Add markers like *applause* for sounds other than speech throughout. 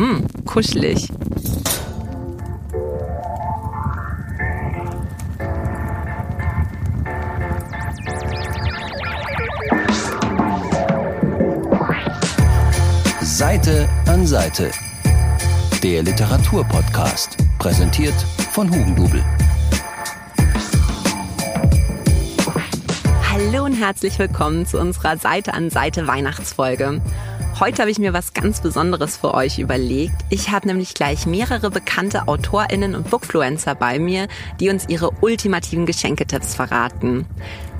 Mm, kuschelig. Seite an Seite. Der Literaturpodcast. Präsentiert von Hugendubel. Hallo und herzlich willkommen zu unserer Seite an Seite Weihnachtsfolge. Heute habe ich mir was ganz Besonderes für euch überlegt. Ich habe nämlich gleich mehrere bekannte AutorInnen und Bookfluencer bei mir, die uns ihre ultimativen Geschenketipps verraten.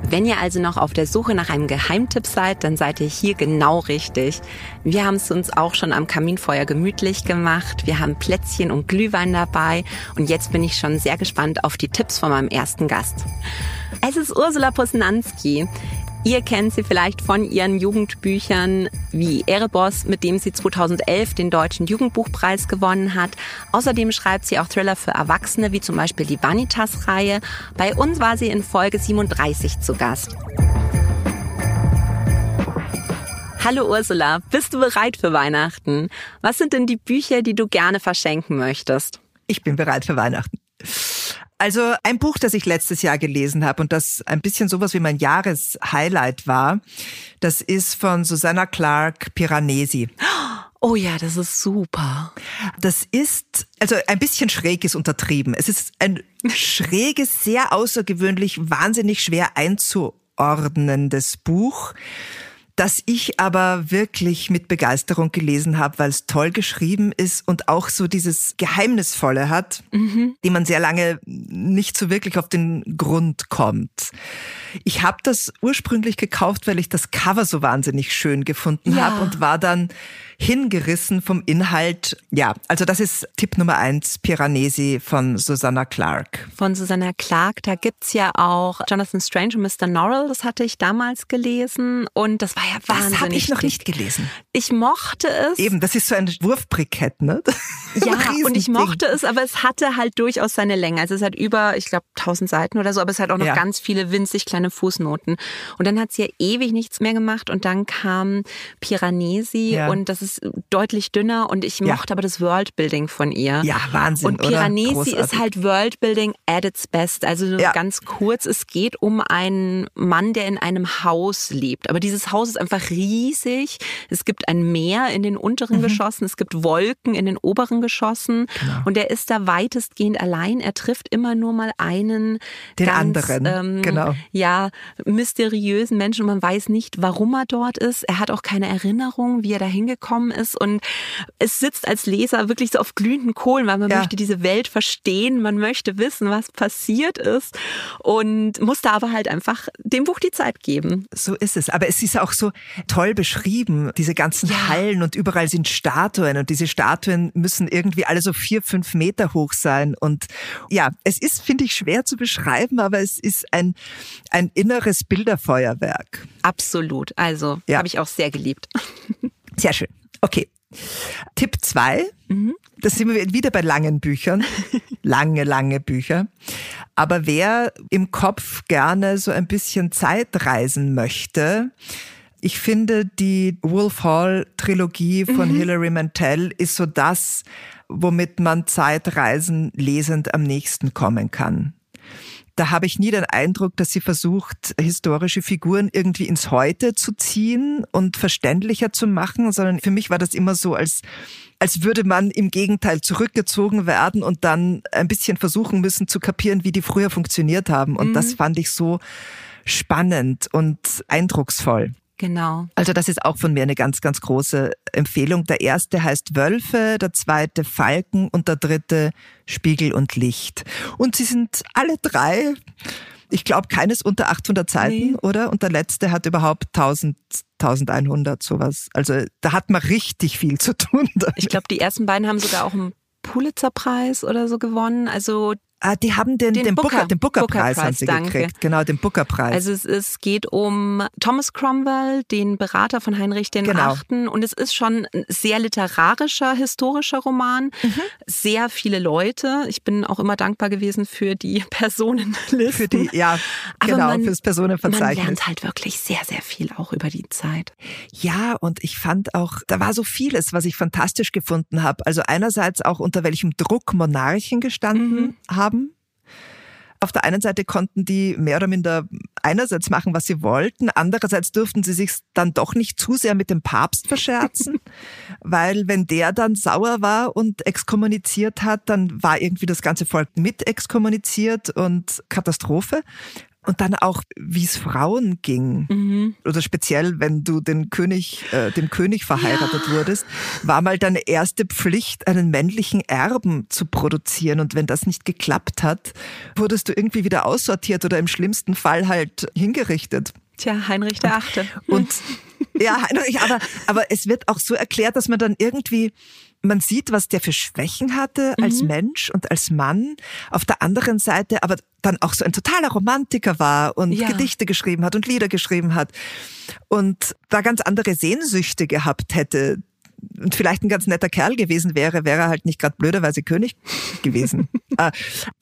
Wenn ihr also noch auf der Suche nach einem Geheimtipp seid, dann seid ihr hier genau richtig. Wir haben es uns auch schon am Kaminfeuer gemütlich gemacht. Wir haben Plätzchen und Glühwein dabei. Und jetzt bin ich schon sehr gespannt auf die Tipps von meinem ersten Gast. Es ist Ursula Posnanski. Ihr kennt sie vielleicht von ihren Jugendbüchern wie Erebos, mit dem sie 2011 den Deutschen Jugendbuchpreis gewonnen hat. Außerdem schreibt sie auch Thriller für Erwachsene, wie zum Beispiel die Vanitas-Reihe. Bei uns war sie in Folge 37 zu Gast. Hallo Ursula, bist du bereit für Weihnachten? Was sind denn die Bücher, die du gerne verschenken möchtest? Ich bin bereit für Weihnachten. Also ein Buch, das ich letztes Jahr gelesen habe und das ein bisschen sowas wie mein Jahreshighlight war, das ist von Susanna Clark Piranesi. Oh ja, das ist super. Das ist, also ein bisschen schräg ist untertrieben. Es ist ein schräges, sehr außergewöhnlich, wahnsinnig schwer einzuordnendes Buch das ich aber wirklich mit Begeisterung gelesen habe, weil es toll geschrieben ist und auch so dieses Geheimnisvolle hat, mhm. die man sehr lange nicht so wirklich auf den Grund kommt. Ich habe das ursprünglich gekauft, weil ich das Cover so wahnsinnig schön gefunden ja. habe und war dann hingerissen vom Inhalt. Ja, also das ist Tipp Nummer eins, Piranesi von Susanna Clark. Von Susanna Clark, da gibt's ja auch Jonathan Strange und Mr. Norrell, das hatte ich damals gelesen und das war ja wahnsinnig. Das habe ich noch nicht gelesen. Ich mochte es. Eben, das ist so ein Wurfbrikett, ne? *laughs* ja, und ich mochte es, aber es hatte halt durchaus seine Länge. Also es hat über, ich glaube, 1000 Seiten oder so, aber es hat auch noch ja. ganz viele winzig kleine Fußnoten. Und dann hat sie ja ewig nichts mehr gemacht und dann kam Piranesi ja. und das ist ist deutlich dünner und ich mochte aber das Worldbuilding von ihr. Ja, Wahnsinn. Und Piranesi ist halt Worldbuilding at its best. Also ja. ganz kurz, es geht um einen Mann, der in einem Haus lebt. Aber dieses Haus ist einfach riesig. Es gibt ein Meer in den unteren mhm. Geschossen, es gibt Wolken in den oberen Geschossen. Genau. Und er ist da weitestgehend allein. Er trifft immer nur mal einen den ganz, anderen. Ähm, genau. Ja, mysteriösen Menschen und man weiß nicht, warum er dort ist. Er hat auch keine Erinnerung, wie er da hingekommen gekommen ist und es sitzt als Leser wirklich so auf glühenden Kohlen, weil man ja. möchte diese Welt verstehen, man möchte wissen, was passiert ist und muss da aber halt einfach dem Buch die Zeit geben. So ist es. Aber es ist auch so toll beschrieben, diese ganzen ja. Hallen und überall sind Statuen und diese Statuen müssen irgendwie alle so vier, fünf Meter hoch sein und ja, es ist, finde ich, schwer zu beschreiben, aber es ist ein, ein inneres Bilderfeuerwerk. Absolut. Also ja. habe ich auch sehr geliebt. *laughs* Sehr schön. Okay. Tipp zwei. Mhm. Das sind wir wieder bei langen Büchern. *laughs* lange, lange Bücher. Aber wer im Kopf gerne so ein bisschen Zeit reisen möchte, ich finde, die Wolf Hall Trilogie von mhm. Hilary Mantel ist so das, womit man Zeitreisen lesend am nächsten kommen kann da habe ich nie den Eindruck, dass sie versucht, historische Figuren irgendwie ins Heute zu ziehen und verständlicher zu machen, sondern für mich war das immer so, als, als würde man im Gegenteil zurückgezogen werden und dann ein bisschen versuchen müssen zu kapieren, wie die früher funktioniert haben. Und mhm. das fand ich so spannend und eindrucksvoll. Genau. Also das ist auch von mir eine ganz, ganz große Empfehlung. Der erste heißt Wölfe, der zweite Falken und der dritte Spiegel und Licht. Und sie sind alle drei, ich glaube, keines unter 800 Seiten, nee. oder? Und der letzte hat überhaupt 1000, 1100 sowas. Also da hat man richtig viel zu tun. Ich glaube, die ersten beiden haben sogar auch einen Pulitzerpreis oder so gewonnen. Also Ah, die haben den, Den den, Booker, Booker- den Booker-Preis Booker-Preis, haben sie danke. gekriegt. Genau, den Booker-Preis. Also es, es geht um Thomas Cromwell, den Berater von Heinrich den Genau. Achten. Und es ist schon ein sehr literarischer, historischer Roman. Mhm. Sehr viele Leute. Ich bin auch immer dankbar gewesen für die *laughs* Personenlisten. Für die, ja, Aber genau, man- fürs Man Personenverzeichnis. lernt halt wirklich sehr, sehr viel auch über die Zeit. Ja, und ich fand auch, da war so vieles, was ich fantastisch gefunden habe. Also einerseits auch unter welchem Druck Monarchen gestanden haben. Auf der einen Seite konnten die mehr oder minder einerseits machen, was sie wollten, andererseits durften sie sich dann doch nicht zu sehr mit dem Papst verscherzen, *laughs* weil wenn der dann sauer war und exkommuniziert hat, dann war irgendwie das ganze Volk mit exkommuniziert und Katastrophe. Und dann auch, wie es Frauen ging. Oder speziell, wenn du den König, äh, dem König verheiratet wurdest, war mal deine erste Pflicht, einen männlichen Erben zu produzieren. Und wenn das nicht geklappt hat, wurdest du irgendwie wieder aussortiert oder im schlimmsten Fall halt hingerichtet. Tja, Heinrich der Achte. Und ja, Heinrich, aber, aber es wird auch so erklärt, dass man dann irgendwie, man sieht, was der für Schwächen hatte als Mensch und als Mann. Auf der anderen Seite aber dann auch so ein totaler Romantiker war und Ja. Gedichte geschrieben hat und Lieder geschrieben hat und da ganz andere Sehnsüchte gehabt hätte. Und vielleicht ein ganz netter Kerl gewesen wäre, wäre er halt nicht gerade blöderweise König gewesen. *laughs* Äh,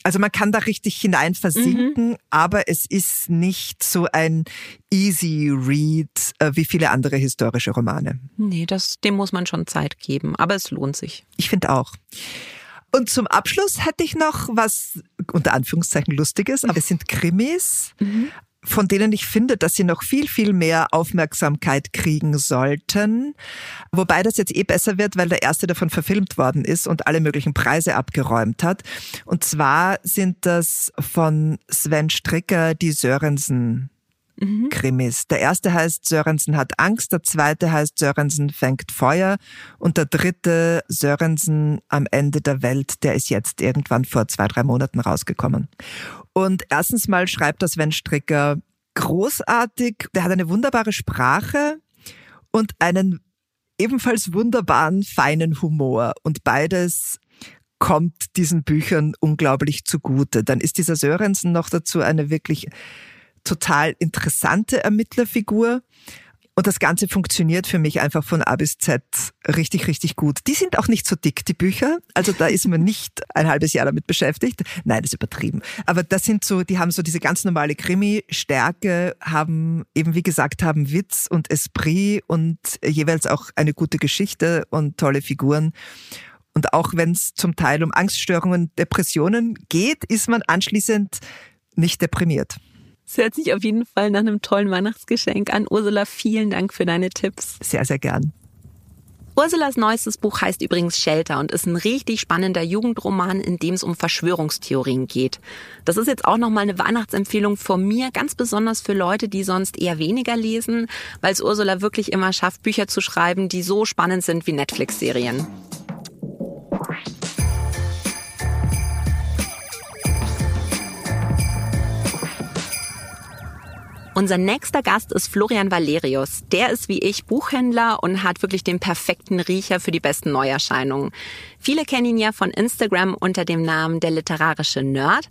also man kann da richtig hinein versinken, aber es ist nicht so ein easy read äh, wie viele andere historische Romane. Nee, das, dem muss man schon Zeit geben. Aber es lohnt sich. Ich finde auch. Und zum Abschluss hätte ich noch was unter Anführungszeichen Lustiges, aber es sind Krimis, von denen ich finde, dass sie noch viel, viel mehr Aufmerksamkeit kriegen sollten. Wobei das jetzt eh besser wird, weil der erste davon verfilmt worden ist und alle möglichen Preise abgeräumt hat. Und zwar sind das von Sven Stricker die Sörensen Krimis. Der erste heißt Sörensen hat Angst, der zweite heißt Sörensen fängt Feuer und der dritte Sörensen am Ende der Welt, der ist jetzt irgendwann vor zwei, drei Monaten rausgekommen. Und erstens mal schreibt das Sven Stricker großartig, der hat eine wunderbare Sprache und einen ebenfalls wunderbaren, feinen Humor und beides kommt diesen Büchern unglaublich zugute. Dann ist dieser Sörensen noch dazu eine wirklich total interessante Ermittlerfigur. Und das Ganze funktioniert für mich einfach von A bis Z richtig, richtig gut. Die sind auch nicht so dick, die Bücher. Also da ist man nicht ein halbes Jahr damit beschäftigt. Nein, das ist übertrieben. Aber das sind so, die haben so diese ganz normale Krimi-Stärke, haben eben, wie gesagt, haben Witz und Esprit und jeweils auch eine gute Geschichte und tolle Figuren. Und auch wenn es zum Teil um Angststörungen, Depressionen geht, ist man anschließend nicht deprimiert. Es hört sich auf jeden Fall nach einem tollen Weihnachtsgeschenk an. Ursula, vielen Dank für deine Tipps. Sehr, sehr gern. Ursulas neuestes Buch heißt übrigens Shelter und ist ein richtig spannender Jugendroman, in dem es um Verschwörungstheorien geht. Das ist jetzt auch nochmal eine Weihnachtsempfehlung von mir, ganz besonders für Leute, die sonst eher weniger lesen, weil es Ursula wirklich immer schafft, Bücher zu schreiben, die so spannend sind wie Netflix-Serien. Unser nächster Gast ist Florian Valerius. Der ist wie ich Buchhändler und hat wirklich den perfekten Riecher für die besten Neuerscheinungen. Viele kennen ihn ja von Instagram unter dem Namen der literarische Nerd.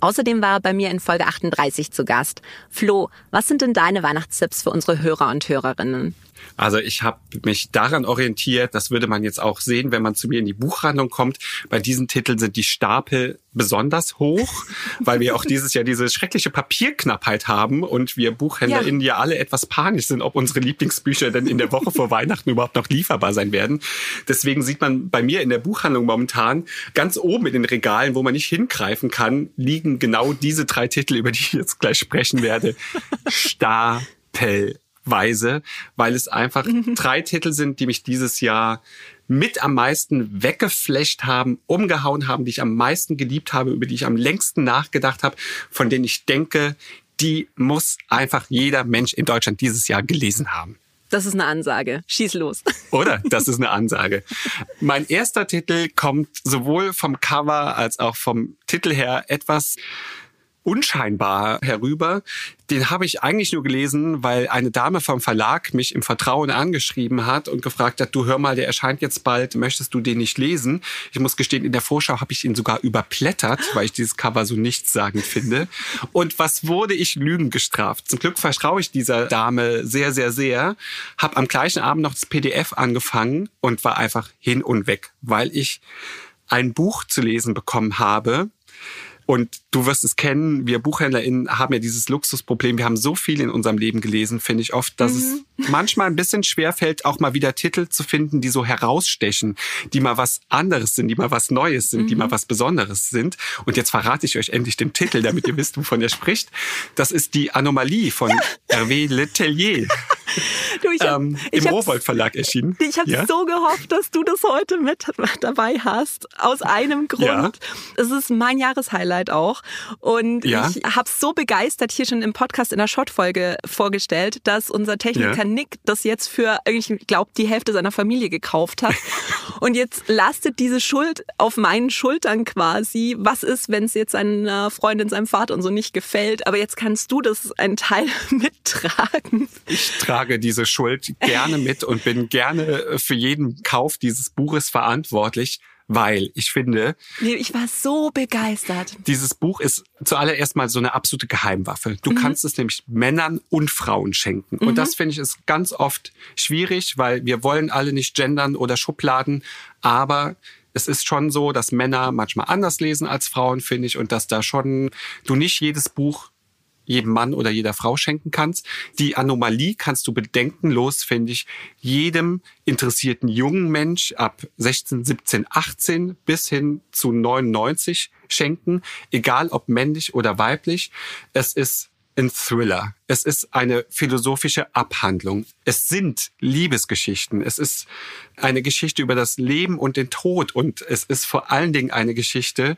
Außerdem war er bei mir in Folge 38 zu Gast. Flo, was sind denn deine Weihnachtstipps für unsere Hörer und Hörerinnen? Also ich habe mich daran orientiert, das würde man jetzt auch sehen, wenn man zu mir in die Buchhandlung kommt. Bei diesen Titeln sind die Stapel besonders hoch, *laughs* weil wir auch dieses Jahr diese schreckliche Papierknappheit haben und wir BuchhändlerInnen ja. alle etwas panisch sind, ob unsere Lieblingsbücher denn in der Woche vor Weihnachten überhaupt noch lieferbar sein werden. Deswegen sieht man bei mir in der Buchhandlung momentan ganz oben in den Regalen, wo man nicht hingreifen kann, liegen genau diese drei Titel, über die ich jetzt gleich sprechen werde. *laughs* Stapel. Weise, weil es einfach drei Titel sind, die mich dieses Jahr mit am meisten weggeflasht haben, umgehauen haben, die ich am meisten geliebt habe, über die ich am längsten nachgedacht habe, von denen ich denke, die muss einfach jeder Mensch in Deutschland dieses Jahr gelesen haben. Das ist eine Ansage. Schieß los. *laughs* Oder? Das ist eine Ansage. Mein erster Titel kommt sowohl vom Cover als auch vom Titel her etwas unscheinbar herüber. Den habe ich eigentlich nur gelesen, weil eine Dame vom Verlag mich im Vertrauen angeschrieben hat und gefragt hat, du hör mal, der erscheint jetzt bald, möchtest du den nicht lesen? Ich muss gestehen, in der Vorschau habe ich ihn sogar überblättert, weil ich dieses Cover so nichtssagend finde. Und was wurde ich Lügen gestraft? Zum Glück vertraue ich dieser Dame sehr, sehr, sehr. Habe am gleichen Abend noch das PDF angefangen und war einfach hin und weg, weil ich ein Buch zu lesen bekommen habe, und du wirst es kennen, wir BuchhändlerInnen haben ja dieses Luxusproblem. Wir haben so viel in unserem Leben gelesen, finde ich oft, dass mhm. es manchmal ein bisschen schwer fällt, auch mal wieder Titel zu finden, die so herausstechen, die mal was anderes sind, die mal was Neues sind, mhm. die mal was Besonderes sind. Und jetzt verrate ich euch endlich den Titel, damit ihr wisst, wovon er spricht. Das ist die Anomalie von *laughs* Hervé Letellier. Du, ich hab, ähm, Im Rowold Verlag erschienen. Ich habe ja? so gehofft, dass du das heute mit dabei hast. Aus einem Grund. Ja. Es ist mein Jahreshighlight auch. Und ja. ich habe es so begeistert hier schon im Podcast in der Shot-Folge vorgestellt, dass unser Techniker ja. Nick das jetzt für, ich glaube, die Hälfte seiner Familie gekauft hat. *laughs* Und jetzt lastet diese Schuld auf meinen Schultern quasi. Was ist, wenn es jetzt seiner Freundin, seinem Vater und so nicht gefällt? Aber jetzt kannst du das einen Teil *laughs* mittragen. Ich trage diese Schuld gerne mit und bin gerne für jeden Kauf dieses Buches verantwortlich weil ich finde. Nee, ich war so begeistert. Dieses Buch ist zuallererst mal so eine absolute Geheimwaffe. Du mhm. kannst es nämlich Männern und Frauen schenken. Mhm. Und das finde ich ist ganz oft schwierig, weil wir wollen alle nicht gendern oder Schubladen, aber es ist schon so, dass Männer manchmal anders lesen als Frauen, finde ich, und dass da schon du nicht jedes Buch jedem Mann oder jeder Frau schenken kannst. Die Anomalie kannst du bedenkenlos, finde ich, jedem interessierten jungen Mensch ab 16, 17, 18 bis hin zu 99 schenken, egal ob männlich oder weiblich. Es ist ein Thriller. Es ist eine philosophische Abhandlung. Es sind Liebesgeschichten. Es ist eine Geschichte über das Leben und den Tod. Und es ist vor allen Dingen eine Geschichte,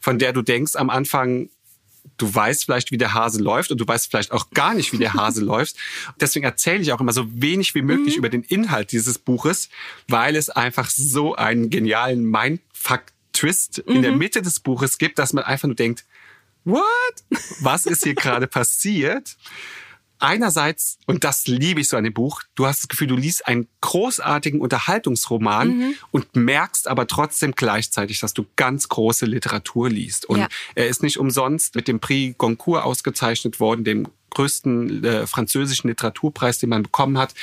von der du denkst am Anfang, du weißt vielleicht, wie der Hase läuft und du weißt vielleicht auch gar nicht, wie der *laughs* Hase läuft. Deswegen erzähle ich auch immer so wenig wie möglich mhm. über den Inhalt dieses Buches, weil es einfach so einen genialen Mindfuck-Twist mhm. in der mhm. Mitte des Buches gibt, dass man einfach nur denkt, what? Was ist hier gerade *laughs* passiert? Einerseits, und das liebe ich so an dem Buch, du hast das Gefühl, du liest einen großartigen Unterhaltungsroman mhm. und merkst aber trotzdem gleichzeitig, dass du ganz große Literatur liest. Und ja. er ist nicht umsonst mit dem Prix Goncourt ausgezeichnet worden, dem größten äh, französischen Literaturpreis, den man bekommen hat,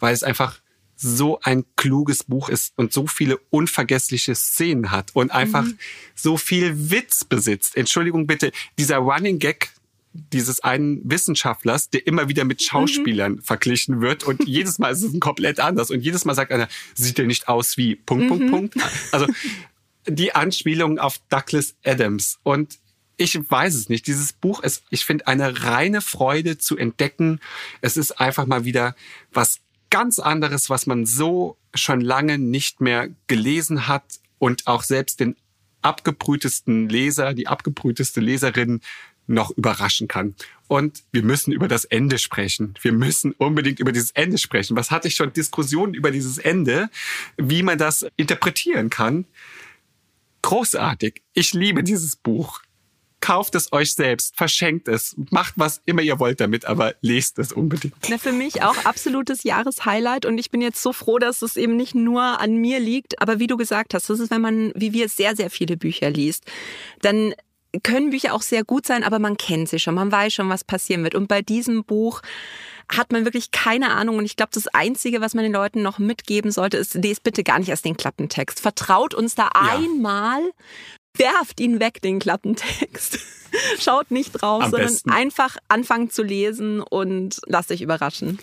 weil es einfach so ein kluges Buch ist und so viele unvergessliche Szenen hat und einfach mhm. so viel Witz besitzt. Entschuldigung bitte, dieser Running Gag, dieses einen Wissenschaftlers, der immer wieder mit Schauspielern mhm. verglichen wird und *laughs* jedes Mal ist es komplett anders und jedes Mal sagt einer, sieht er nicht aus wie Punkt, Punkt, mhm. Punkt. Also die Anspielung auf Douglas Adams und ich weiß es nicht. Dieses Buch ist, ich finde, eine reine Freude zu entdecken. Es ist einfach mal wieder was ganz anderes, was man so schon lange nicht mehr gelesen hat und auch selbst den abgebrühtesten Leser, die abgebrühteste Leserin noch überraschen kann. Und wir müssen über das Ende sprechen. Wir müssen unbedingt über dieses Ende sprechen. Was hatte ich schon Diskussionen über dieses Ende, wie man das interpretieren kann? Großartig. Ich liebe dieses Buch. Kauft es euch selbst, verschenkt es, macht was immer ihr wollt damit, aber lest es unbedingt. Na, für mich auch absolutes Jahreshighlight und ich bin jetzt so froh, dass es eben nicht nur an mir liegt, aber wie du gesagt hast, das ist, wenn man, wie wir, sehr, sehr viele Bücher liest, dann können Bücher auch sehr gut sein, aber man kennt sie schon, man weiß schon, was passieren wird. Und bei diesem Buch hat man wirklich keine Ahnung. Und ich glaube, das Einzige, was man den Leuten noch mitgeben sollte, ist, lest bitte gar nicht erst den Klappentext. Vertraut uns da ja. einmal, werft ihn weg, den Klappentext. *laughs* Schaut nicht drauf, Am sondern besten. einfach anfangen zu lesen und lasst euch überraschen.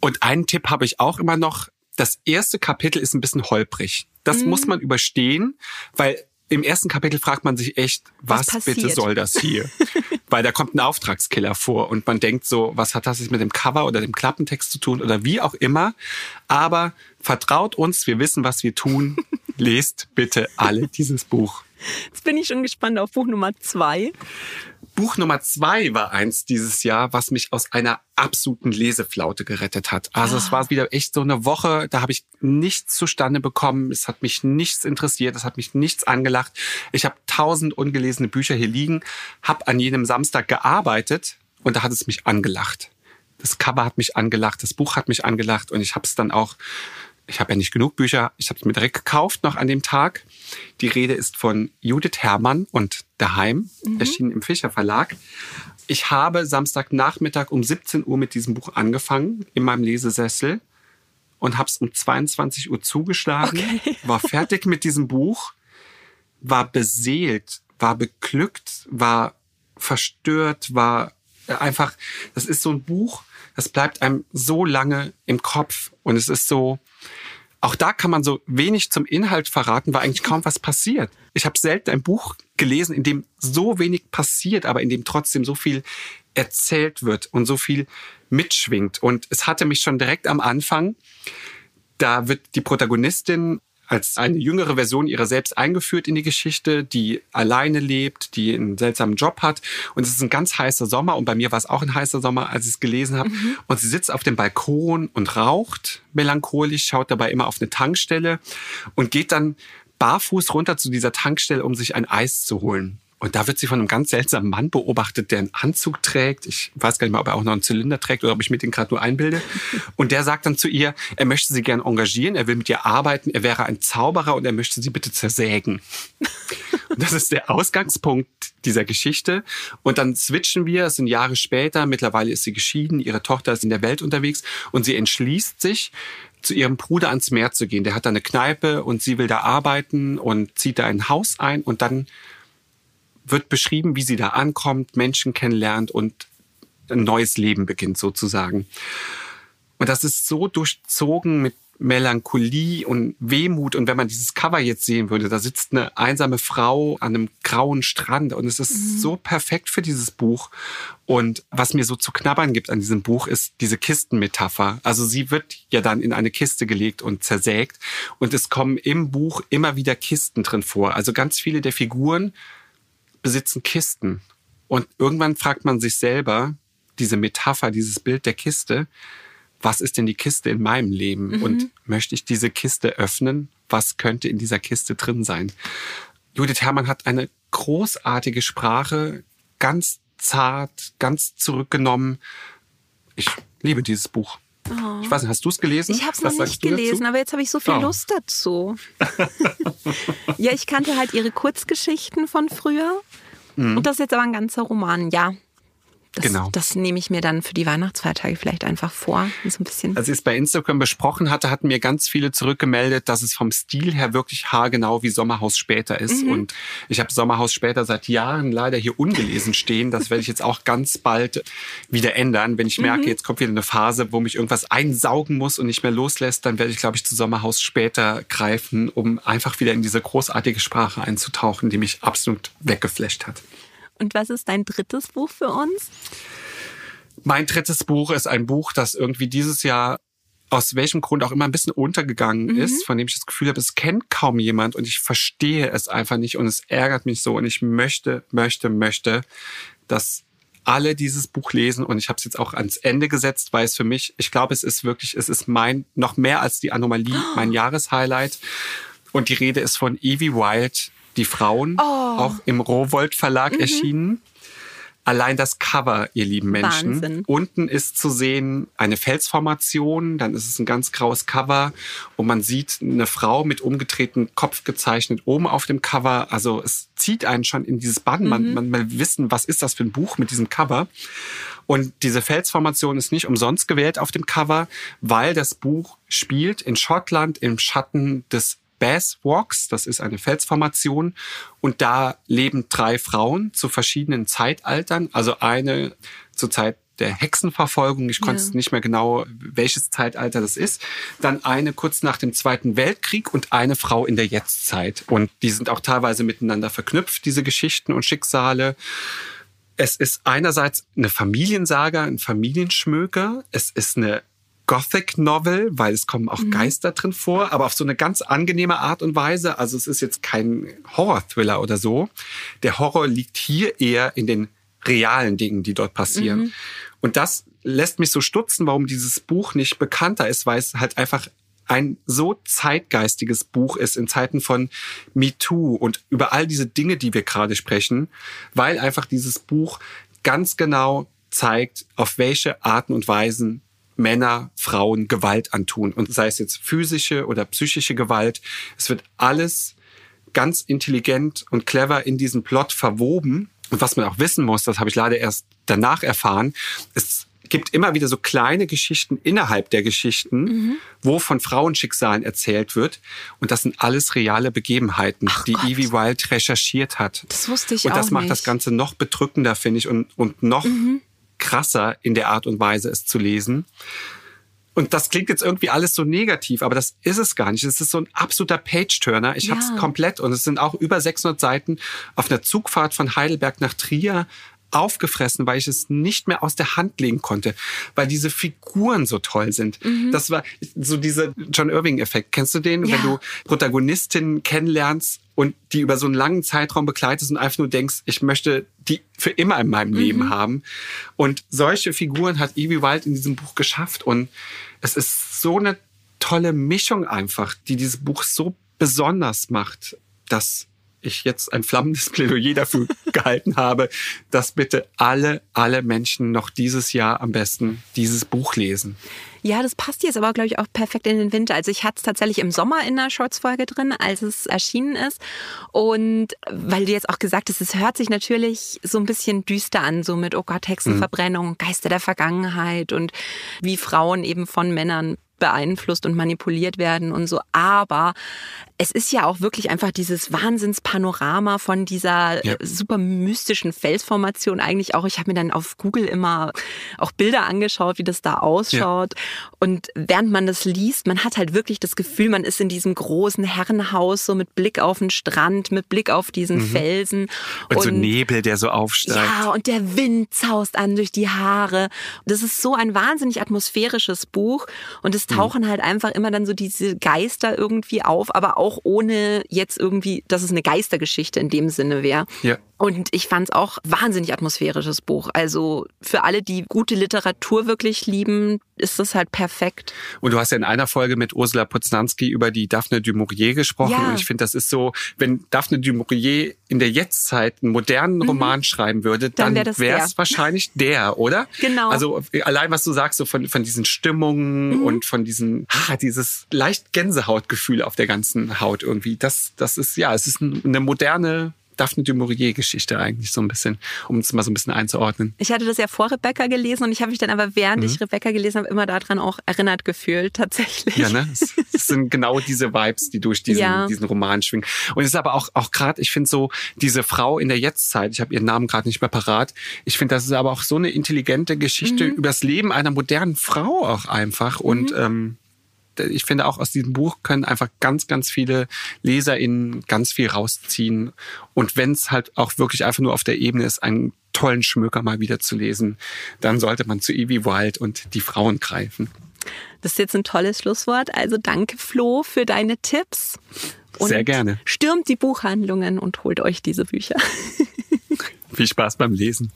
Und einen Tipp habe ich auch immer noch. Das erste Kapitel ist ein bisschen holprig. Das mhm. muss man überstehen, weil im ersten Kapitel fragt man sich echt, was, was bitte soll das hier? *laughs* Weil da kommt ein Auftragskiller vor und man denkt so, was hat das jetzt mit dem Cover oder dem Klappentext zu tun oder wie auch immer. Aber vertraut uns, wir wissen, was wir tun. *laughs* Lest bitte alle dieses Buch. Jetzt bin ich schon gespannt auf Buch Nummer zwei. Buch Nummer zwei war eins dieses Jahr, was mich aus einer absoluten Leseflaute gerettet hat. Also ah. es war wieder echt so eine Woche, da habe ich nichts zustande bekommen. Es hat mich nichts interessiert, es hat mich nichts angelacht. Ich habe tausend ungelesene Bücher hier liegen, habe an jenem Samstag gearbeitet und da hat es mich angelacht. Das Cover hat mich angelacht, das Buch hat mich angelacht und ich habe es dann auch ich habe ja nicht genug Bücher, ich habe es mir direkt gekauft noch an dem Tag. Die Rede ist von Judith Herrmann und Daheim, mhm. erschienen im Fischer Verlag. Ich habe Samstagnachmittag um 17 Uhr mit diesem Buch angefangen, in meinem Lesesessel und habe es um 22 Uhr zugeschlagen, okay. *laughs* war fertig mit diesem Buch, war beseelt, war beglückt, war verstört, war einfach, das ist so ein Buch, das bleibt einem so lange im Kopf und es ist so, auch da kann man so wenig zum Inhalt verraten, weil eigentlich kaum was passiert. Ich habe selten ein Buch gelesen, in dem so wenig passiert, aber in dem trotzdem so viel erzählt wird und so viel mitschwingt. Und es hatte mich schon direkt am Anfang, da wird die Protagonistin als eine jüngere Version ihrer selbst eingeführt in die Geschichte, die alleine lebt, die einen seltsamen Job hat. Und es ist ein ganz heißer Sommer. Und bei mir war es auch ein heißer Sommer, als ich es gelesen habe. Mhm. Und sie sitzt auf dem Balkon und raucht melancholisch, schaut dabei immer auf eine Tankstelle und geht dann barfuß runter zu dieser Tankstelle, um sich ein Eis zu holen. Und da wird sie von einem ganz seltsamen Mann beobachtet, der einen Anzug trägt. Ich weiß gar nicht mal, ob er auch noch einen Zylinder trägt oder ob ich mir den gerade nur einbilde. *laughs* Und der sagt dann zu ihr, er möchte sie gern engagieren, er will mit ihr arbeiten, er wäre ein Zauberer und er möchte sie bitte zersägen. Und das ist der Ausgangspunkt dieser Geschichte. Und dann switchen wir, es sind Jahre später, mittlerweile ist sie geschieden, ihre Tochter ist in der Welt unterwegs und sie entschließt sich, zu ihrem Bruder ans Meer zu gehen. Der hat da eine Kneipe und sie will da arbeiten und zieht da ein Haus ein und dann wird beschrieben, wie sie da ankommt, Menschen kennenlernt und ein neues Leben beginnt sozusagen. Und das ist so durchzogen mit Melancholie und Wehmut. Und wenn man dieses Cover jetzt sehen würde, da sitzt eine einsame Frau an einem grauen Strand und es ist mhm. so perfekt für dieses Buch. Und was mir so zu knabbern gibt an diesem Buch, ist diese Kistenmetapher. Also sie wird ja dann in eine Kiste gelegt und zersägt und es kommen im Buch immer wieder Kisten drin vor. Also ganz viele der Figuren besitzen Kisten. Und irgendwann fragt man sich selber, diese Metapher, dieses Bild der Kiste, was ist denn die Kiste in meinem Leben? Mhm. Und möchte ich diese Kiste öffnen? Was könnte in dieser Kiste drin sein? Judith Herrmann hat eine großartige Sprache, ganz zart, ganz zurückgenommen. Ich liebe dieses Buch. Oh. Ich weiß nicht, hast du es gelesen? Ich habe es noch nicht gelesen, aber jetzt habe ich so viel oh. Lust dazu. *laughs* ja, ich kannte halt ihre Kurzgeschichten von früher. Mhm. Und das ist jetzt aber ein ganzer Roman, ja. Das, genau. das nehme ich mir dann für die Weihnachtsfeiertage vielleicht einfach vor. So ein bisschen. Als ich es bei Instagram besprochen hatte, hatten mir ganz viele zurückgemeldet, dass es vom Stil her wirklich haargenau wie Sommerhaus später ist. Mhm. Und ich habe Sommerhaus später seit Jahren leider hier ungelesen stehen. Das werde ich jetzt auch ganz bald wieder ändern. Wenn ich merke, mhm. jetzt kommt wieder eine Phase, wo mich irgendwas einsaugen muss und nicht mehr loslässt, dann werde ich, glaube ich, zu Sommerhaus später greifen, um einfach wieder in diese großartige Sprache einzutauchen, die mich absolut weggeflasht hat. Und was ist dein drittes Buch für uns? Mein drittes Buch ist ein Buch, das irgendwie dieses Jahr aus welchem Grund auch immer ein bisschen untergegangen mhm. ist, von dem ich das Gefühl habe, es kennt kaum jemand und ich verstehe es einfach nicht und es ärgert mich so und ich möchte, möchte, möchte, dass alle dieses Buch lesen und ich habe es jetzt auch ans Ende gesetzt, weil es für mich, ich glaube, es ist wirklich, es ist mein, noch mehr als die Anomalie, mein Jahreshighlight. Und die Rede ist von Evie Wild, die Frauen, oh. auch im Rowold Verlag mhm. erschienen. Allein das Cover, ihr lieben Menschen. Wahnsinn. Unten ist zu sehen eine Felsformation, dann ist es ein ganz graues Cover und man sieht eine Frau mit umgedrehtem Kopf gezeichnet oben auf dem Cover. Also es zieht einen schon in dieses Bann. Mhm. Man, man will wissen, was ist das für ein Buch mit diesem Cover. Und diese Felsformation ist nicht umsonst gewählt auf dem Cover, weil das Buch spielt in Schottland im Schatten des Bass Walks, das ist eine Felsformation und da leben drei Frauen zu verschiedenen Zeitaltern, also eine zur Zeit der Hexenverfolgung, ich konnte ja. nicht mehr genau, welches Zeitalter das ist, dann eine kurz nach dem Zweiten Weltkrieg und eine Frau in der Jetztzeit und die sind auch teilweise miteinander verknüpft, diese Geschichten und Schicksale. Es ist einerseits eine Familiensaga, ein Familienschmöker. Es ist eine Gothic Novel, weil es kommen auch mhm. Geister drin vor, aber auf so eine ganz angenehme Art und Weise. Also es ist jetzt kein Horror-Thriller oder so. Der Horror liegt hier eher in den realen Dingen, die dort passieren. Mhm. Und das lässt mich so stutzen, warum dieses Buch nicht bekannter ist, weil es halt einfach ein so zeitgeistiges Buch ist in Zeiten von MeToo und über all diese Dinge, die wir gerade sprechen, weil einfach dieses Buch ganz genau zeigt, auf welche Arten und Weisen Männer Frauen Gewalt antun. Und sei es jetzt physische oder psychische Gewalt, es wird alles ganz intelligent und clever in diesen Plot verwoben. Und was man auch wissen muss, das habe ich leider erst danach erfahren, es gibt immer wieder so kleine Geschichten innerhalb der Geschichten, mhm. wo von Frauenschicksalen erzählt wird. Und das sind alles reale Begebenheiten, Ach die Gott. Evie Wild recherchiert hat. Das wusste ich auch Und das macht nicht. das Ganze noch bedrückender, finde ich, und, und noch mhm. Krasser in der Art und Weise, es zu lesen. Und das klingt jetzt irgendwie alles so negativ, aber das ist es gar nicht. Es ist so ein absoluter Page-Turner. Ich ja. habe es komplett und es sind auch über 600 Seiten auf einer Zugfahrt von Heidelberg nach Trier aufgefressen, weil ich es nicht mehr aus der Hand legen konnte, weil diese Figuren so toll sind. Mhm. Das war so dieser John Irving-Effekt. Kennst du den, ja. wenn du Protagonistinnen kennenlernst und die über so einen langen Zeitraum begleitest und einfach nur denkst, ich möchte die für immer in meinem mhm. Leben haben. Und solche Figuren hat Evie Wild in diesem Buch geschafft und es ist so eine tolle Mischung einfach, die dieses Buch so besonders macht, dass ich jetzt ein flammendes *laughs* Plädoyer dafür gehalten habe, dass bitte alle, alle Menschen noch dieses Jahr am besten dieses Buch lesen. Ja, das passt jetzt aber, glaube ich, auch perfekt in den Winter. Also ich hatte es tatsächlich im Sommer in der Shorts-Folge drin, als es erschienen ist. Und weil du jetzt auch gesagt hast, es hört sich natürlich so ein bisschen düster an, so mit, oh Gott, Hexenverbrennung, mhm. Geister der Vergangenheit und wie Frauen eben von Männern beeinflusst und manipuliert werden und so. Aber es ist ja auch wirklich einfach dieses Wahnsinnspanorama von dieser ja. super mystischen Felsformation eigentlich auch. Ich habe mir dann auf Google immer auch Bilder angeschaut, wie das da ausschaut. Ja. Und während man das liest, man hat halt wirklich das Gefühl, man ist in diesem großen Herrenhaus, so mit Blick auf den Strand, mit Blick auf diesen mhm. Felsen. Und, und so Nebel, der so aufsteigt. Ja, und der Wind zaust an durch die Haare. Das ist so ein wahnsinnig atmosphärisches Buch. Und es tauchen mhm. halt einfach immer dann so diese Geister irgendwie auf, aber auch ohne jetzt irgendwie, dass es eine Geistergeschichte in dem Sinne wäre. Ja. Und ich fand es auch wahnsinnig atmosphärisches Buch. Also für alle, die gute Literatur wirklich lieben, ist das halt perfekt. Und du hast ja in einer Folge mit Ursula Poznanski über die Daphne du Maurier gesprochen. Ja. Und ich finde, das ist so, wenn Daphne du Maurier in der Jetztzeit einen modernen mhm. Roman schreiben würde, dann, dann wäre es wahrscheinlich der, oder? Genau. Also allein, was du sagst, so von, von diesen Stimmungen mhm. und von diesen, ah, dieses leicht Gänsehautgefühl auf der ganzen Haut irgendwie. Das, das ist, ja, es ist eine moderne Daphne du Maurier-Geschichte eigentlich so ein bisschen, um es mal so ein bisschen einzuordnen. Ich hatte das ja vor Rebecca gelesen und ich habe mich dann aber, während mhm. ich Rebecca gelesen habe, immer daran auch erinnert gefühlt, tatsächlich. Ja, ne? Es, sind genau diese Vibes, die durch diesen, ja. diesen Roman schwingen. Und es ist aber auch, auch gerade, ich finde so, diese Frau in der Jetztzeit, ich habe ihren Namen gerade nicht mehr parat, ich finde, das ist aber auch so eine intelligente Geschichte mhm. über das Leben einer modernen Frau auch einfach. Und mhm. ähm, ich finde auch aus diesem Buch können einfach ganz, ganz viele LeserInnen ganz viel rausziehen. Und wenn es halt auch wirklich einfach nur auf der Ebene ist, einen tollen Schmöker mal wieder zu lesen, dann sollte man zu Evie Wild und die Frauen greifen. Das ist jetzt ein tolles Schlusswort. Also danke, Flo, für deine Tipps. Und Sehr gerne. Stürmt die Buchhandlungen und holt euch diese Bücher. Viel Spaß beim Lesen.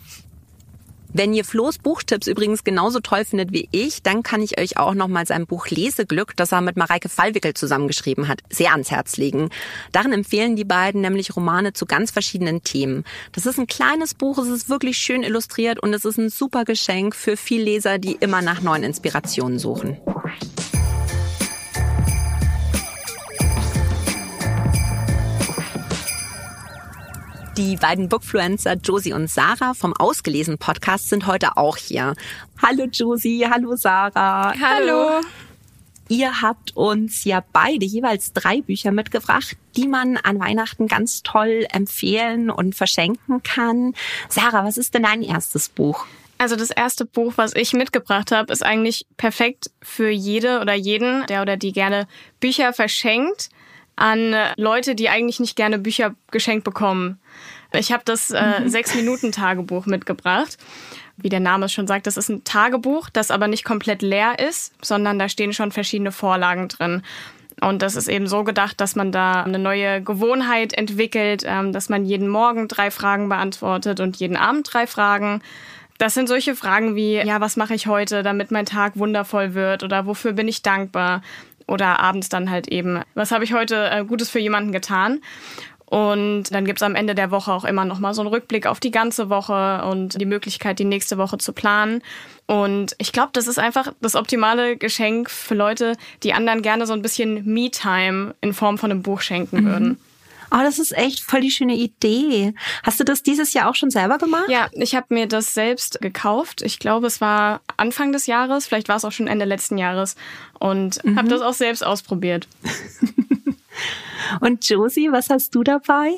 Wenn ihr Flo's Buchtipps übrigens genauso toll findet wie ich, dann kann ich euch auch noch mal sein Buch Leseglück, das er mit Mareike Fallwickel zusammengeschrieben hat, sehr ans Herz legen. Darin empfehlen die beiden nämlich Romane zu ganz verschiedenen Themen. Das ist ein kleines Buch, es ist wirklich schön illustriert und es ist ein super Geschenk für viel Leser, die immer nach neuen Inspirationen suchen. Die beiden Bookfluencer Josie und Sarah vom Ausgelesen Podcast sind heute auch hier. Hallo Josie, hallo Sarah. Hallo. Ihr habt uns ja beide jeweils drei Bücher mitgebracht, die man an Weihnachten ganz toll empfehlen und verschenken kann. Sarah, was ist denn dein erstes Buch? Also das erste Buch, was ich mitgebracht habe, ist eigentlich perfekt für jede oder jeden, der oder die gerne Bücher verschenkt an Leute, die eigentlich nicht gerne Bücher geschenkt bekommen. Ich habe das äh, mhm. Sechs-Minuten-Tagebuch mitgebracht. Wie der Name es schon sagt, das ist ein Tagebuch, das aber nicht komplett leer ist, sondern da stehen schon verschiedene Vorlagen drin. Und das ist eben so gedacht, dass man da eine neue Gewohnheit entwickelt, ähm, dass man jeden Morgen drei Fragen beantwortet und jeden Abend drei Fragen. Das sind solche Fragen wie, ja, was mache ich heute, damit mein Tag wundervoll wird oder wofür bin ich dankbar? Oder abends dann halt eben, was habe ich heute äh, Gutes für jemanden getan? Und dann gibt's am Ende der Woche auch immer nochmal so einen Rückblick auf die ganze Woche und die Möglichkeit, die nächste Woche zu planen. Und ich glaube, das ist einfach das optimale Geschenk für Leute, die anderen gerne so ein bisschen Me-Time in Form von einem Buch schenken mhm. würden. Oh, das ist echt voll die schöne Idee. Hast du das dieses Jahr auch schon selber gemacht? Ja, ich habe mir das selbst gekauft. Ich glaube, es war Anfang des Jahres, vielleicht war es auch schon Ende letzten Jahres und mhm. habe das auch selbst ausprobiert. *laughs* Und Josie, was hast du dabei?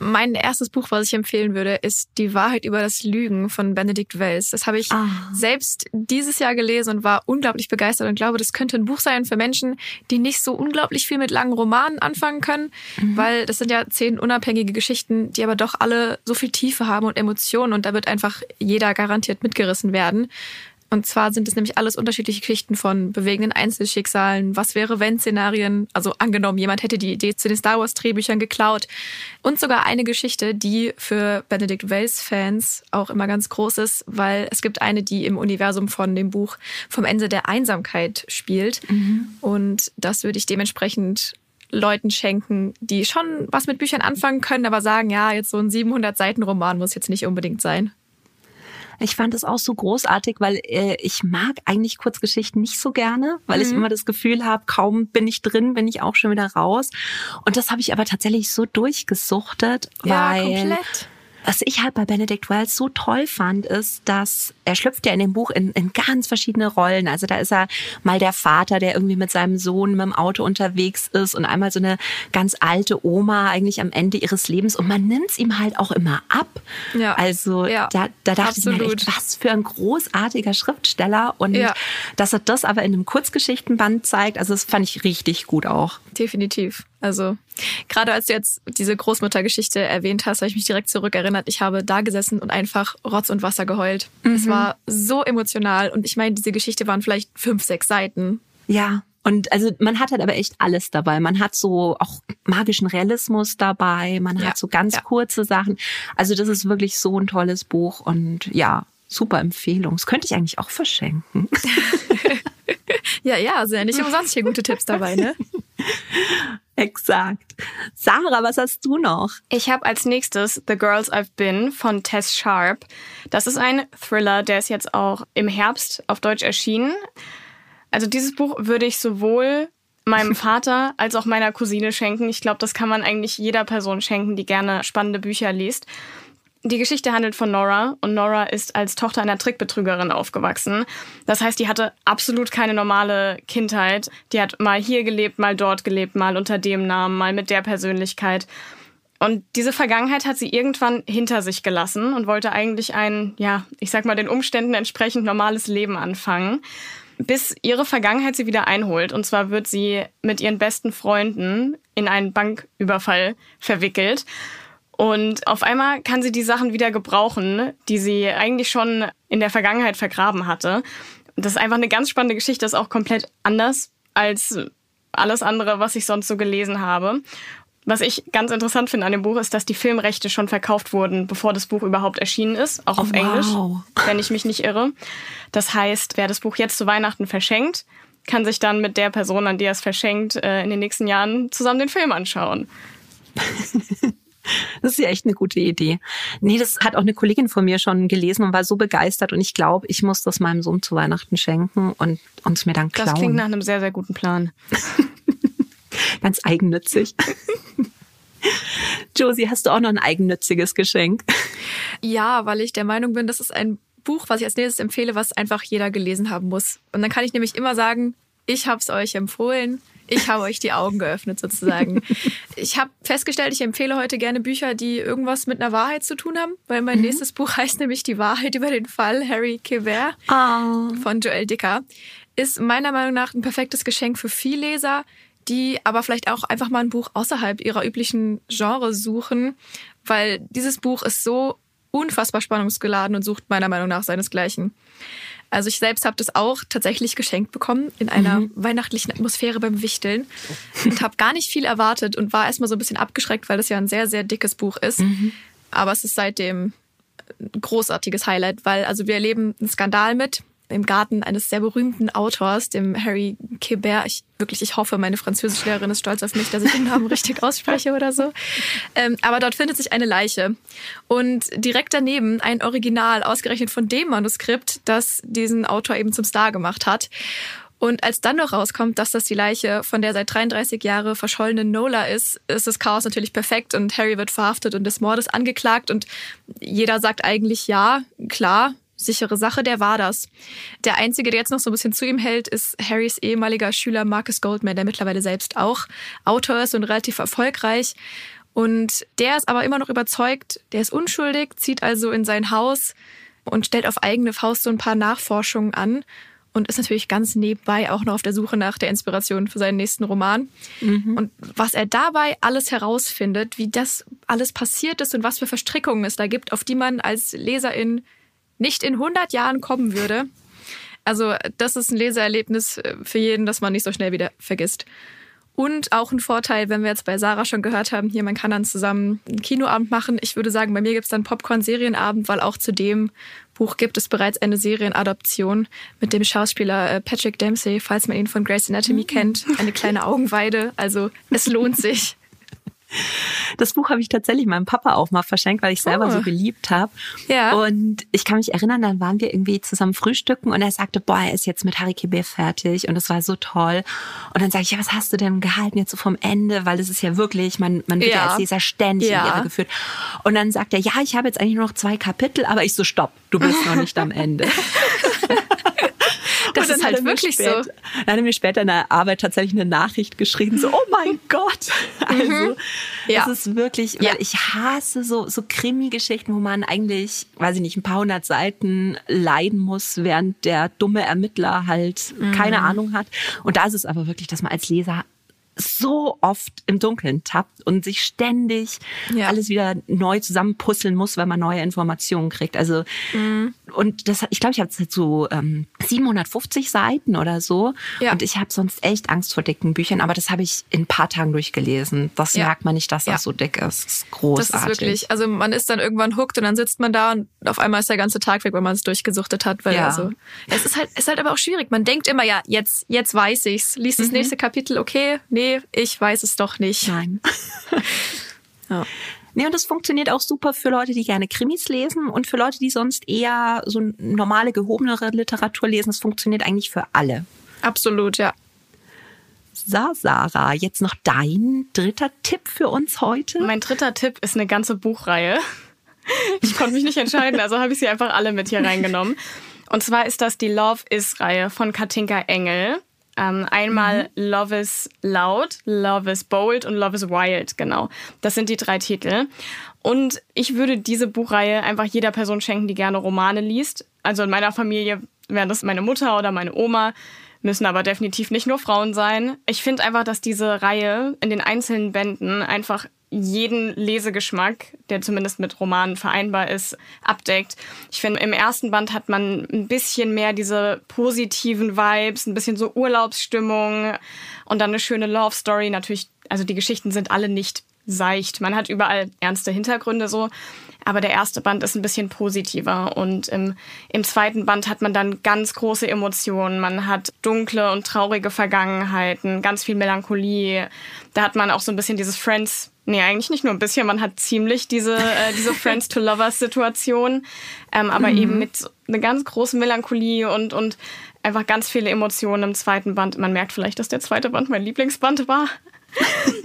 Mein erstes Buch, was ich empfehlen würde, ist Die Wahrheit über das Lügen von Benedikt Wells. Das habe ich ah. selbst dieses Jahr gelesen und war unglaublich begeistert und glaube, das könnte ein Buch sein für Menschen, die nicht so unglaublich viel mit langen Romanen anfangen können, mhm. weil das sind ja zehn unabhängige Geschichten, die aber doch alle so viel Tiefe haben und Emotionen und da wird einfach jeder garantiert mitgerissen werden. Und zwar sind es nämlich alles unterschiedliche Geschichten von bewegenden Einzelschicksalen, was wäre wenn Szenarien, also angenommen, jemand hätte die Idee zu den Star Wars Drehbüchern geklaut und sogar eine Geschichte, die für Benedict Wells Fans auch immer ganz groß ist, weil es gibt eine, die im Universum von dem Buch vom Ende der Einsamkeit spielt mhm. und das würde ich dementsprechend Leuten schenken, die schon was mit Büchern anfangen können, aber sagen, ja, jetzt so ein 700 Seiten Roman muss jetzt nicht unbedingt sein. Ich fand es auch so großartig, weil äh, ich mag eigentlich Kurzgeschichten nicht so gerne, weil mhm. ich immer das Gefühl habe, kaum bin ich drin, bin ich auch schon wieder raus. Und das habe ich aber tatsächlich so durchgesuchtet, ja, weil komplett was ich halt bei Benedict Wells so toll fand, ist, dass er schlüpft ja in dem Buch in, in ganz verschiedene Rollen. Also da ist er mal der Vater, der irgendwie mit seinem Sohn mit dem Auto unterwegs ist und einmal so eine ganz alte Oma eigentlich am Ende ihres Lebens und man nimmt es ihm halt auch immer ab. Ja. Also ja. Da, da dachte Absolut. ich mir echt, was für ein großartiger Schriftsteller und ja. dass er das aber in einem Kurzgeschichtenband zeigt, also das fand ich richtig gut auch. Definitiv. Also gerade als du jetzt diese Großmuttergeschichte erwähnt hast, habe ich mich direkt zurückerinnert. Ich habe da gesessen und einfach Rotz und Wasser geheult. Mhm. Es war so emotional und ich meine, diese Geschichte waren vielleicht fünf, sechs Seiten. Ja, und also man hat halt aber echt alles dabei. Man hat so auch magischen Realismus dabei, man ja, hat so ganz ja. kurze Sachen. Also das ist wirklich so ein tolles Buch und ja, super Empfehlung. Das könnte ich eigentlich auch verschenken. *laughs* ja, ja, sind ja nicht *laughs* umsonst hier gute Tipps dabei, ne? *laughs* *laughs* Exakt. Sarah, was hast du noch? Ich habe als nächstes The Girls I've Been von Tess Sharp. Das ist ein Thriller, der ist jetzt auch im Herbst auf Deutsch erschienen. Also dieses Buch würde ich sowohl meinem *laughs* Vater als auch meiner Cousine schenken. Ich glaube, das kann man eigentlich jeder Person schenken, die gerne spannende Bücher liest. Die Geschichte handelt von Nora und Nora ist als Tochter einer Trickbetrügerin aufgewachsen. Das heißt, die hatte absolut keine normale Kindheit. Die hat mal hier gelebt, mal dort gelebt, mal unter dem Namen, mal mit der Persönlichkeit. Und diese Vergangenheit hat sie irgendwann hinter sich gelassen und wollte eigentlich ein, ja, ich sag mal, den Umständen entsprechend normales Leben anfangen. Bis ihre Vergangenheit sie wieder einholt. Und zwar wird sie mit ihren besten Freunden in einen Banküberfall verwickelt. Und auf einmal kann sie die Sachen wieder gebrauchen, die sie eigentlich schon in der Vergangenheit vergraben hatte. Das ist einfach eine ganz spannende Geschichte, das ist auch komplett anders als alles andere, was ich sonst so gelesen habe. Was ich ganz interessant finde an dem Buch ist, dass die Filmrechte schon verkauft wurden, bevor das Buch überhaupt erschienen ist, auch auf oh, Englisch, wenn ich mich nicht irre. Das heißt, wer das Buch jetzt zu Weihnachten verschenkt, kann sich dann mit der Person, an die er es verschenkt, äh, in den nächsten Jahren zusammen den Film anschauen. *laughs* *laughs* Das ist ja echt eine gute Idee. Nee, das hat auch eine Kollegin von mir schon gelesen und war so begeistert und ich glaube, ich muss das meinem Sohn zu Weihnachten schenken und uns mir dann klauen. Das klingt nach einem sehr, sehr guten Plan. *laughs* Ganz eigennützig. *laughs* Josie, hast du auch noch ein eigennütziges Geschenk? Ja, weil ich der Meinung bin, das ist ein Buch, was ich als nächstes empfehle, was einfach jeder gelesen haben muss. Und dann kann ich nämlich immer sagen, ich habe es euch empfohlen. Ich habe euch die Augen geöffnet sozusagen. Ich habe festgestellt, ich empfehle heute gerne Bücher, die irgendwas mit einer Wahrheit zu tun haben, weil mein mhm. nächstes Buch *laughs* heißt nämlich Die Wahrheit über den Fall Harry Quebert oh. von Joel Dicker. Ist meiner Meinung nach ein perfektes Geschenk für Vielleser, die aber vielleicht auch einfach mal ein Buch außerhalb ihrer üblichen Genre suchen, weil dieses Buch ist so unfassbar spannungsgeladen und sucht meiner Meinung nach seinesgleichen. Also ich selbst habe das auch tatsächlich geschenkt bekommen in einer mhm. weihnachtlichen Atmosphäre beim Wichteln und habe gar nicht viel erwartet und war erstmal so ein bisschen abgeschreckt, weil das ja ein sehr, sehr dickes Buch ist. Mhm. Aber es ist seitdem ein großartiges Highlight, weil also wir erleben einen Skandal mit im Garten eines sehr berühmten Autors, dem Harry Quebert. Ich wirklich, ich hoffe, meine Französischlehrerin ist stolz auf mich, dass ich den Namen richtig ausspreche oder so. Ähm, aber dort findet sich eine Leiche und direkt daneben ein Original, ausgerechnet von dem Manuskript, das diesen Autor eben zum Star gemacht hat. Und als dann noch rauskommt, dass das die Leiche von der seit 33 Jahre verschollenen Nola ist, ist das Chaos natürlich perfekt und Harry wird verhaftet und des Mordes angeklagt und jeder sagt eigentlich ja, klar, sichere Sache, der war das. Der Einzige, der jetzt noch so ein bisschen zu ihm hält, ist Harrys ehemaliger Schüler Marcus Goldman, der mittlerweile selbst auch Autor ist und relativ erfolgreich. Und der ist aber immer noch überzeugt, der ist unschuldig, zieht also in sein Haus und stellt auf eigene Faust so ein paar Nachforschungen an und ist natürlich ganz nebenbei auch noch auf der Suche nach der Inspiration für seinen nächsten Roman. Mhm. Und was er dabei alles herausfindet, wie das alles passiert ist und was für Verstrickungen es da gibt, auf die man als Leserin nicht in 100 Jahren kommen würde. Also das ist ein Leseerlebnis äh, für jeden, das man nicht so schnell wieder vergisst. Und auch ein Vorteil, wenn wir jetzt bei Sarah schon gehört haben, hier, man kann dann zusammen einen Kinoabend machen. Ich würde sagen, bei mir gibt es dann Popcorn-Serienabend, weil auch zu dem Buch gibt es bereits eine Serienadoption mit dem Schauspieler äh, Patrick Dempsey, falls man ihn von Grey's Anatomy mhm. kennt. Eine kleine Augenweide. Also es lohnt sich. Das Buch habe ich tatsächlich meinem Papa auch mal verschenkt, weil ich selber oh. so geliebt habe. Ja. Und ich kann mich erinnern, dann waren wir irgendwie zusammen frühstücken und er sagte, boah, er ist jetzt mit Harry Kibbe fertig und das war so toll. Und dann sage ich, ja, was hast du denn gehalten jetzt so vom Ende? Weil das ist ja wirklich, man, man wird ja, ja als Leser ständig ja. in Irre geführt. Und dann sagt er, ja, ich habe jetzt eigentlich nur noch zwei Kapitel, aber ich so, stopp, du bist noch nicht am Ende. *laughs* Das ist halt wirklich später, so. Dann hat er mir später in der Arbeit tatsächlich eine Nachricht geschrieben, so, oh mein *laughs* Gott. Also, mhm. ja. es ist wirklich, ja. weil ich hasse so, so Krimi-Geschichten, wo man eigentlich, weiß ich nicht, ein paar hundert Seiten leiden muss, während der dumme Ermittler halt mhm. keine Ahnung hat. Und da ist es aber wirklich, dass man als Leser so oft im Dunkeln tappt und sich ständig ja. alles wieder neu zusammenpuzzeln muss, weil man neue Informationen kriegt. Also mhm. und das, ich glaube, ich habe jetzt so ähm, 750 Seiten oder so ja. und ich habe sonst echt Angst vor dicken Büchern, aber das habe ich in ein paar Tagen durchgelesen. Das ja. merkt man nicht, dass das so dick ist. Das ist großartig. Das ist wirklich, also man ist dann irgendwann hooked und dann sitzt man da und auf einmal ist der ganze Tag weg, weil man es durchgesuchtet hat, weil ja. also es ist halt es ist halt aber auch schwierig. Man denkt immer ja, jetzt jetzt weiß ich's. Liest das mhm. nächste Kapitel, okay, nee, nee, ich weiß es doch nicht. Nein. *laughs* ja. Nee, und das funktioniert auch super für Leute, die gerne Krimis lesen und für Leute, die sonst eher so normale, gehobenere Literatur lesen. Das funktioniert eigentlich für alle. Absolut, ja. So, Sarah, jetzt noch dein dritter Tipp für uns heute. Mein dritter Tipp ist eine ganze Buchreihe. *laughs* Ich konnte mich nicht entscheiden, also habe ich sie einfach alle mit hier reingenommen. Und zwar ist das die Love Is-Reihe von Katinka Engel. Ähm, einmal mhm. Love is Loud, Love is Bold und Love is Wild, genau. Das sind die drei Titel. Und ich würde diese Buchreihe einfach jeder Person schenken, die gerne Romane liest. Also in meiner Familie wäre das meine Mutter oder meine Oma, müssen aber definitiv nicht nur Frauen sein. Ich finde einfach, dass diese Reihe in den einzelnen Bänden einfach jeden Lesegeschmack, der zumindest mit Romanen vereinbar ist, abdeckt. Ich finde, im ersten Band hat man ein bisschen mehr diese positiven Vibes, ein bisschen so Urlaubsstimmung und dann eine schöne Love Story. Natürlich, also die Geschichten sind alle nicht seicht. Man hat überall ernste Hintergründe so. Aber der erste Band ist ein bisschen positiver und im, im zweiten Band hat man dann ganz große Emotionen. Man hat dunkle und traurige Vergangenheiten, ganz viel Melancholie. Da hat man auch so ein bisschen dieses Friends Nee, eigentlich nicht nur ein bisschen. Man hat ziemlich diese, äh, diese *laughs* Friends to Lovers Situation, ähm, aber mhm. eben mit einer ganz großen Melancholie und, und einfach ganz viele Emotionen im zweiten Band. Man merkt vielleicht, dass der zweite Band mein Lieblingsband war.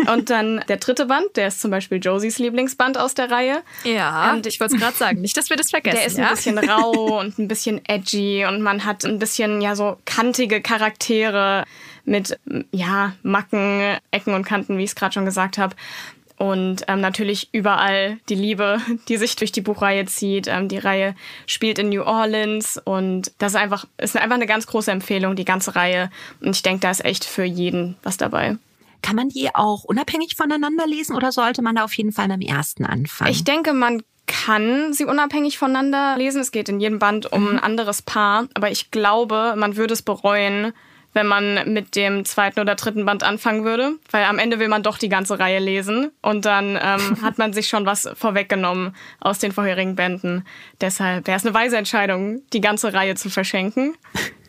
Und dann der dritte Band, der ist zum Beispiel Josies Lieblingsband aus der Reihe. Ja, und ich wollte es gerade sagen, nicht, dass wir das vergessen. Der ist ja? ein bisschen rau und ein bisschen edgy und man hat ein bisschen ja so kantige Charaktere mit ja Macken, Ecken und Kanten, wie ich es gerade schon gesagt habe. Und ähm, natürlich überall die Liebe, die sich durch die Buchreihe zieht. Ähm, die Reihe spielt in New Orleans und das ist einfach, ist einfach eine ganz große Empfehlung, die ganze Reihe. Und ich denke, da ist echt für jeden was dabei. Kann man die auch unabhängig voneinander lesen oder sollte man da auf jeden Fall beim ersten anfangen? Ich denke, man kann sie unabhängig voneinander lesen. Es geht in jedem Band um ein anderes Paar, aber ich glaube, man würde es bereuen, wenn man mit dem zweiten oder dritten Band anfangen würde, weil am Ende will man doch die ganze Reihe lesen und dann ähm, *laughs* hat man sich schon was vorweggenommen aus den vorherigen Bänden. Deshalb wäre es eine weise Entscheidung, die ganze Reihe zu verschenken.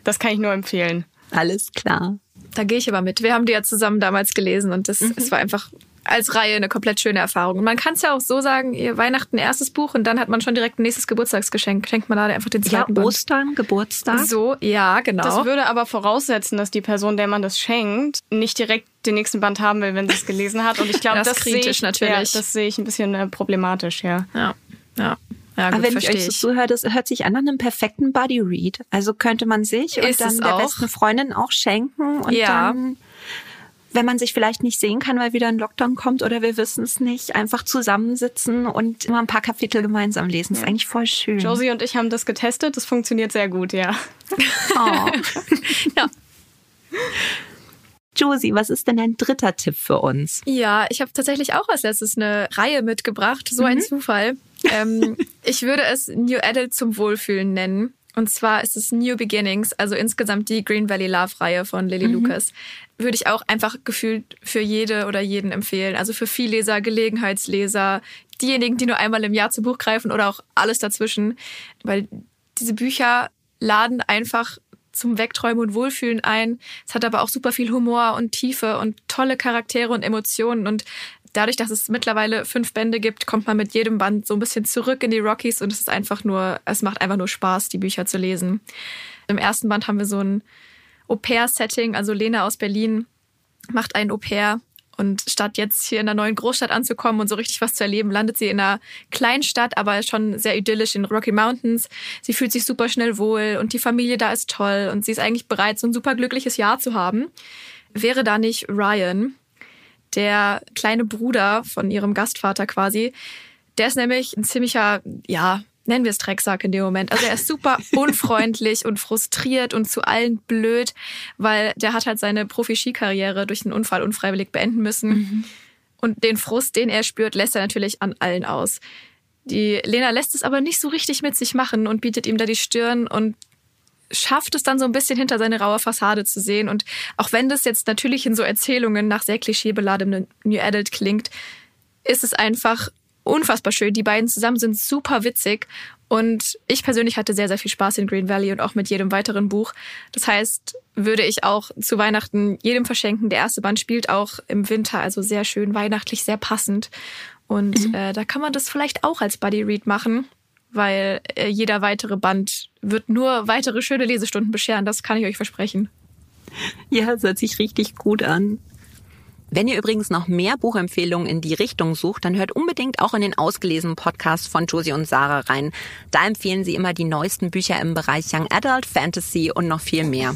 Das kann ich nur empfehlen. Alles klar. Da gehe ich aber mit. Wir haben die ja zusammen damals gelesen und das, mhm. es war einfach als Reihe eine komplett schöne Erfahrung. Und man kann es ja auch so sagen, ihr Weihnachten erstes Buch und dann hat man schon direkt ein nächstes Geburtstagsgeschenk. Schenkt man da einfach den zweiten ja, Ostern, Geburtstag. So, ja, genau. Das würde aber voraussetzen, dass die Person, der man das schenkt, nicht direkt den nächsten Band haben will, wenn sie es gelesen hat. Und ich glaube, *laughs* das, das sehe ich natürlich. Ja, das sehe ich ein bisschen äh, problematisch, ja. Ja, ja. Ja, gut, Aber wenn ich euch so zuhöre, das hört sich an an einem perfekten Buddy Read. Also könnte man sich und dann der auch. besten Freundin auch schenken und ja. dann wenn man sich vielleicht nicht sehen kann, weil wieder ein Lockdown kommt oder wir wissen es nicht, einfach zusammensitzen und immer ein paar Kapitel gemeinsam lesen. Das ist eigentlich voll schön. Josie und ich haben das getestet. Das funktioniert sehr gut, ja. Oh. *laughs* *laughs* ja. Josie, was ist denn dein dritter Tipp für uns? Ja, ich habe tatsächlich auch als letztes eine Reihe mitgebracht. So mhm. ein Zufall. Ähm, ich würde es New Adult zum Wohlfühlen nennen. Und zwar ist es New Beginnings, also insgesamt die Green Valley Love Reihe von Lily mhm. Lucas. Würde ich auch einfach gefühlt für jede oder jeden empfehlen. Also für Vielleser, Gelegenheitsleser, diejenigen, die nur einmal im Jahr zu Buch greifen oder auch alles dazwischen. Weil diese Bücher laden einfach zum Wegträumen und Wohlfühlen ein. Es hat aber auch super viel Humor und Tiefe und tolle Charaktere und Emotionen und dadurch, dass es mittlerweile fünf Bände gibt, kommt man mit jedem Band so ein bisschen zurück in die Rockies und es ist einfach nur, es macht einfach nur Spaß, die Bücher zu lesen. Im ersten Band haben wir so ein Au-pair-Setting, also Lena aus Berlin macht ein Au-pair und statt jetzt hier in einer neuen Großstadt anzukommen und so richtig was zu erleben, landet sie in einer Kleinstadt, aber schon sehr idyllisch in Rocky Mountains. Sie fühlt sich super schnell wohl und die Familie da ist toll und sie ist eigentlich bereit, so ein super glückliches Jahr zu haben. Wäre da nicht Ryan, der kleine Bruder von ihrem Gastvater quasi. Der ist nämlich ein ziemlicher, ja, nennen wir es Drecksack in dem Moment. Also er ist super *laughs* unfreundlich und frustriert und zu allen blöd, weil der hat halt seine Profi-Ski-Karriere durch einen Unfall unfreiwillig beenden müssen. Mhm. Und den Frust, den er spürt, lässt er natürlich an allen aus. Die Lena lässt es aber nicht so richtig mit sich machen und bietet ihm da die Stirn und schafft es dann so ein bisschen hinter seine raue Fassade zu sehen. Und auch wenn das jetzt natürlich in so Erzählungen nach sehr klischeebeladenem New Adult klingt, ist es einfach unfassbar schön. Die beiden zusammen sind super witzig. Und ich persönlich hatte sehr, sehr viel Spaß in Green Valley und auch mit jedem weiteren Buch. Das heißt, würde ich auch zu Weihnachten jedem verschenken. Der erste Band spielt auch im Winter, also sehr schön weihnachtlich, sehr passend. Und mhm. äh, da kann man das vielleicht auch als Buddy Read machen weil äh, jeder weitere Band wird nur weitere schöne Lesestunden bescheren. Das kann ich euch versprechen. Ja, es hört sich richtig gut an. Wenn ihr übrigens noch mehr Buchempfehlungen in die Richtung sucht, dann hört unbedingt auch in den ausgelesenen Podcast von Josie und Sarah rein. Da empfehlen sie immer die neuesten Bücher im Bereich Young Adult, Fantasy und noch viel mehr.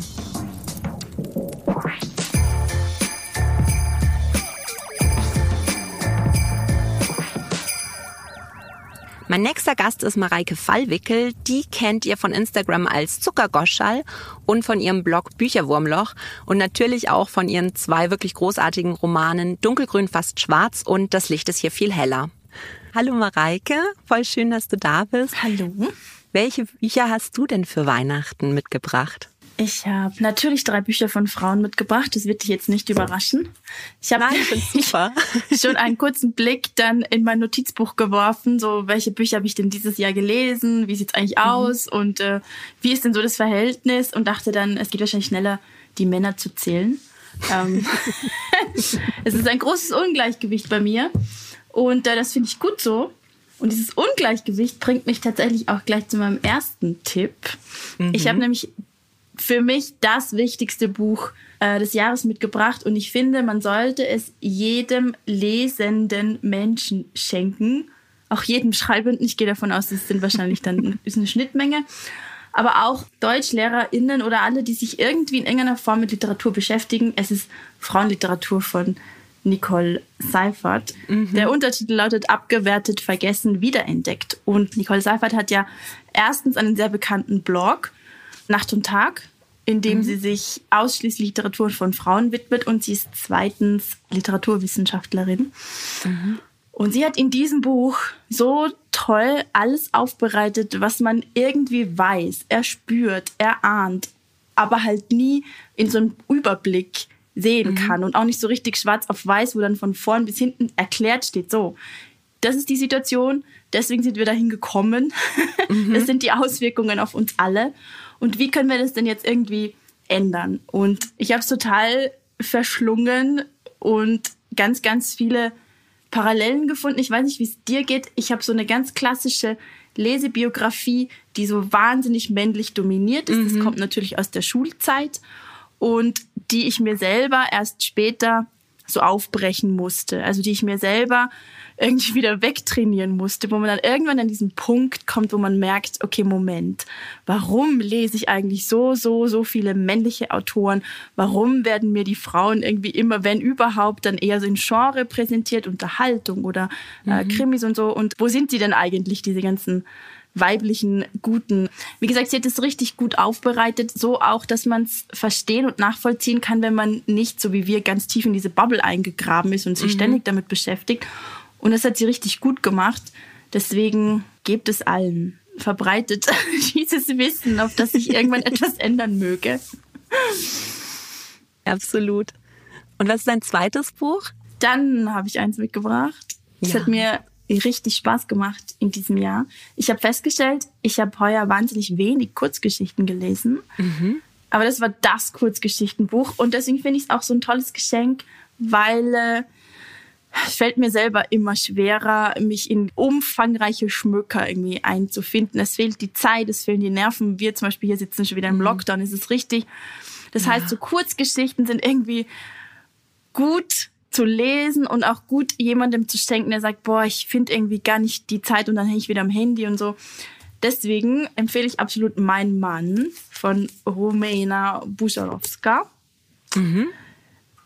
Mein nächster Gast ist Mareike Fallwickel. Die kennt ihr von Instagram als Zuckergoschall und von ihrem Blog Bücherwurmloch und natürlich auch von ihren zwei wirklich großartigen Romanen Dunkelgrün fast schwarz und Das Licht ist hier viel heller. Hallo Mareike, voll schön, dass du da bist. Hallo. Welche Bücher hast du denn für Weihnachten mitgebracht? Ich habe natürlich drei Bücher von Frauen mitgebracht. Das wird dich jetzt nicht überraschen. Ich habe *laughs* schon einen kurzen Blick dann in mein Notizbuch geworfen. So, welche Bücher habe ich denn dieses Jahr gelesen? Wie sieht's eigentlich mhm. aus? Und äh, wie ist denn so das Verhältnis? Und dachte dann, es geht wahrscheinlich schneller, die Männer zu zählen. Ähm, *laughs* *laughs* es ist ein großes Ungleichgewicht bei mir. Und äh, das finde ich gut so. Und dieses Ungleichgewicht bringt mich tatsächlich auch gleich zu meinem ersten Tipp. Mhm. Ich habe nämlich für mich das wichtigste Buch äh, des Jahres mitgebracht und ich finde, man sollte es jedem lesenden Menschen schenken. Auch jedem Schreibenden. Ich gehe davon aus, das sind wahrscheinlich dann *laughs* ist eine Schnittmenge. Aber auch DeutschlehrerInnen oder alle, die sich irgendwie in irgendeiner Form mit Literatur beschäftigen. Es ist Frauenliteratur von Nicole Seifert. Mhm. Der Untertitel lautet Abgewertet, Vergessen, Wiederentdeckt. Und Nicole Seifert hat ja erstens einen sehr bekannten Blog, Nacht und Tag, in dem mhm. sie sich ausschließlich Literatur von Frauen widmet und sie ist zweitens Literaturwissenschaftlerin. Mhm. Und sie hat in diesem Buch so toll alles aufbereitet, was man irgendwie weiß, er spürt, er ahnt, aber halt nie in so einem Überblick sehen mhm. kann und auch nicht so richtig schwarz auf weiß, wo dann von vorn bis hinten erklärt steht, so, das ist die Situation, deswegen sind wir dahin gekommen. *laughs* Mhm. Das sind die Auswirkungen auf uns alle. Und wie können wir das denn jetzt irgendwie ändern? Und ich habe es total verschlungen und ganz, ganz viele Parallelen gefunden. Ich weiß nicht, wie es dir geht. Ich habe so eine ganz klassische Lesebiografie, die so wahnsinnig männlich dominiert ist. Mhm. Das kommt natürlich aus der Schulzeit und die ich mir selber erst später so aufbrechen musste. Also die ich mir selber irgendwie wieder wegtrainieren musste, wo man dann irgendwann an diesen Punkt kommt, wo man merkt, okay, Moment, warum lese ich eigentlich so, so, so viele männliche Autoren? Warum werden mir die Frauen irgendwie immer, wenn überhaupt, dann eher so in Genre präsentiert, Unterhaltung oder äh, mhm. Krimis und so? Und wo sind sie denn eigentlich, diese ganzen weiblichen Guten. Wie gesagt, sie hat es richtig gut aufbereitet, so auch, dass man es verstehen und nachvollziehen kann, wenn man nicht so wie wir ganz tief in diese Bubble eingegraben ist und sich mhm. ständig damit beschäftigt. Und das hat sie richtig gut gemacht. Deswegen gebt es allen. Verbreitet *laughs* dieses Wissen, auf das sich irgendwann *laughs* etwas ändern möge. Absolut. Und was ist dein zweites Buch? Dann habe ich eins mitgebracht. Es ja. hat mir richtig Spaß gemacht in diesem Jahr. Ich habe festgestellt, ich habe heuer wahnsinnig wenig Kurzgeschichten gelesen. Mhm. Aber das war das Kurzgeschichtenbuch. Und deswegen finde ich es auch so ein tolles Geschenk, weil äh, es fällt mir selber immer schwerer, mich in umfangreiche Schmücker irgendwie einzufinden. Es fehlt die Zeit, es fehlen die Nerven. Wir zum Beispiel hier sitzen schon wieder im mhm. Lockdown, ist es richtig. Das ja. heißt, so Kurzgeschichten sind irgendwie gut zu lesen und auch gut jemandem zu schenken, der sagt, boah, ich finde irgendwie gar nicht die Zeit und dann hänge ich wieder am Handy und so. Deswegen empfehle ich absolut Mein Mann von Romena Bujarowska. Mhm.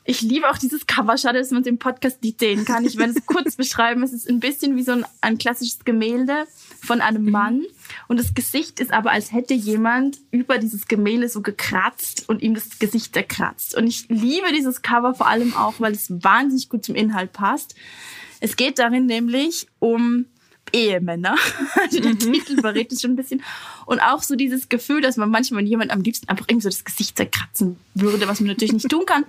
Ich liebe auch dieses Cover. Schade, dass man es im Podcast nicht sehen kann. Ich werde es *laughs* kurz beschreiben. Es ist ein bisschen wie so ein, ein klassisches Gemälde von einem mhm. Mann. Und das Gesicht ist aber, als hätte jemand über dieses Gemälde so gekratzt und ihm das Gesicht zerkratzt. Und ich liebe dieses Cover vor allem auch, weil es wahnsinnig gut zum Inhalt passt. Es geht darin nämlich um Ehemänner. *laughs* Also der mhm. Titel verrät es schon ein bisschen. Und auch so dieses Gefühl, dass man manchmal jemand am liebsten einfach irgendwie so das Gesicht zerkratzen würde, was man natürlich nicht tun kann.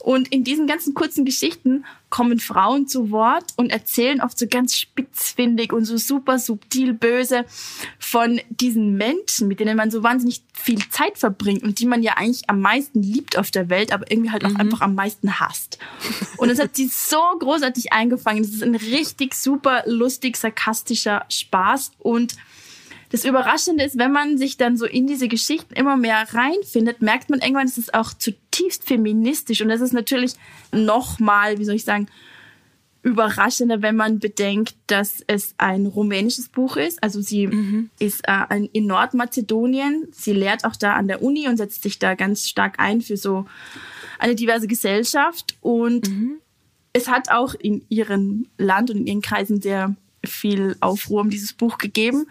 Und in diesen ganzen kurzen Geschichten kommen Frauen zu Wort und erzählen oft so ganz spitzfindig und so super subtil böse von diesen Menschen, mit denen man so wahnsinnig viel Zeit verbringt und die man ja eigentlich am meisten liebt auf der Welt, aber irgendwie halt auch mhm. einfach am meisten hasst. Und das hat sie so großartig eingefangen. Das ist ein richtig super lustig, sarkastischer Spaß und das Überraschende ist, wenn man sich dann so in diese Geschichten immer mehr reinfindet, merkt man irgendwann, es ist auch zutiefst feministisch. Und das ist natürlich nochmal, wie soll ich sagen, überraschender, wenn man bedenkt, dass es ein rumänisches Buch ist. Also sie mhm. ist äh, in Nordmazedonien. Sie lehrt auch da an der Uni und setzt sich da ganz stark ein für so eine diverse Gesellschaft. Und mhm. es hat auch in ihrem Land und in ihren Kreisen sehr viel Aufruhr um dieses Buch gegeben.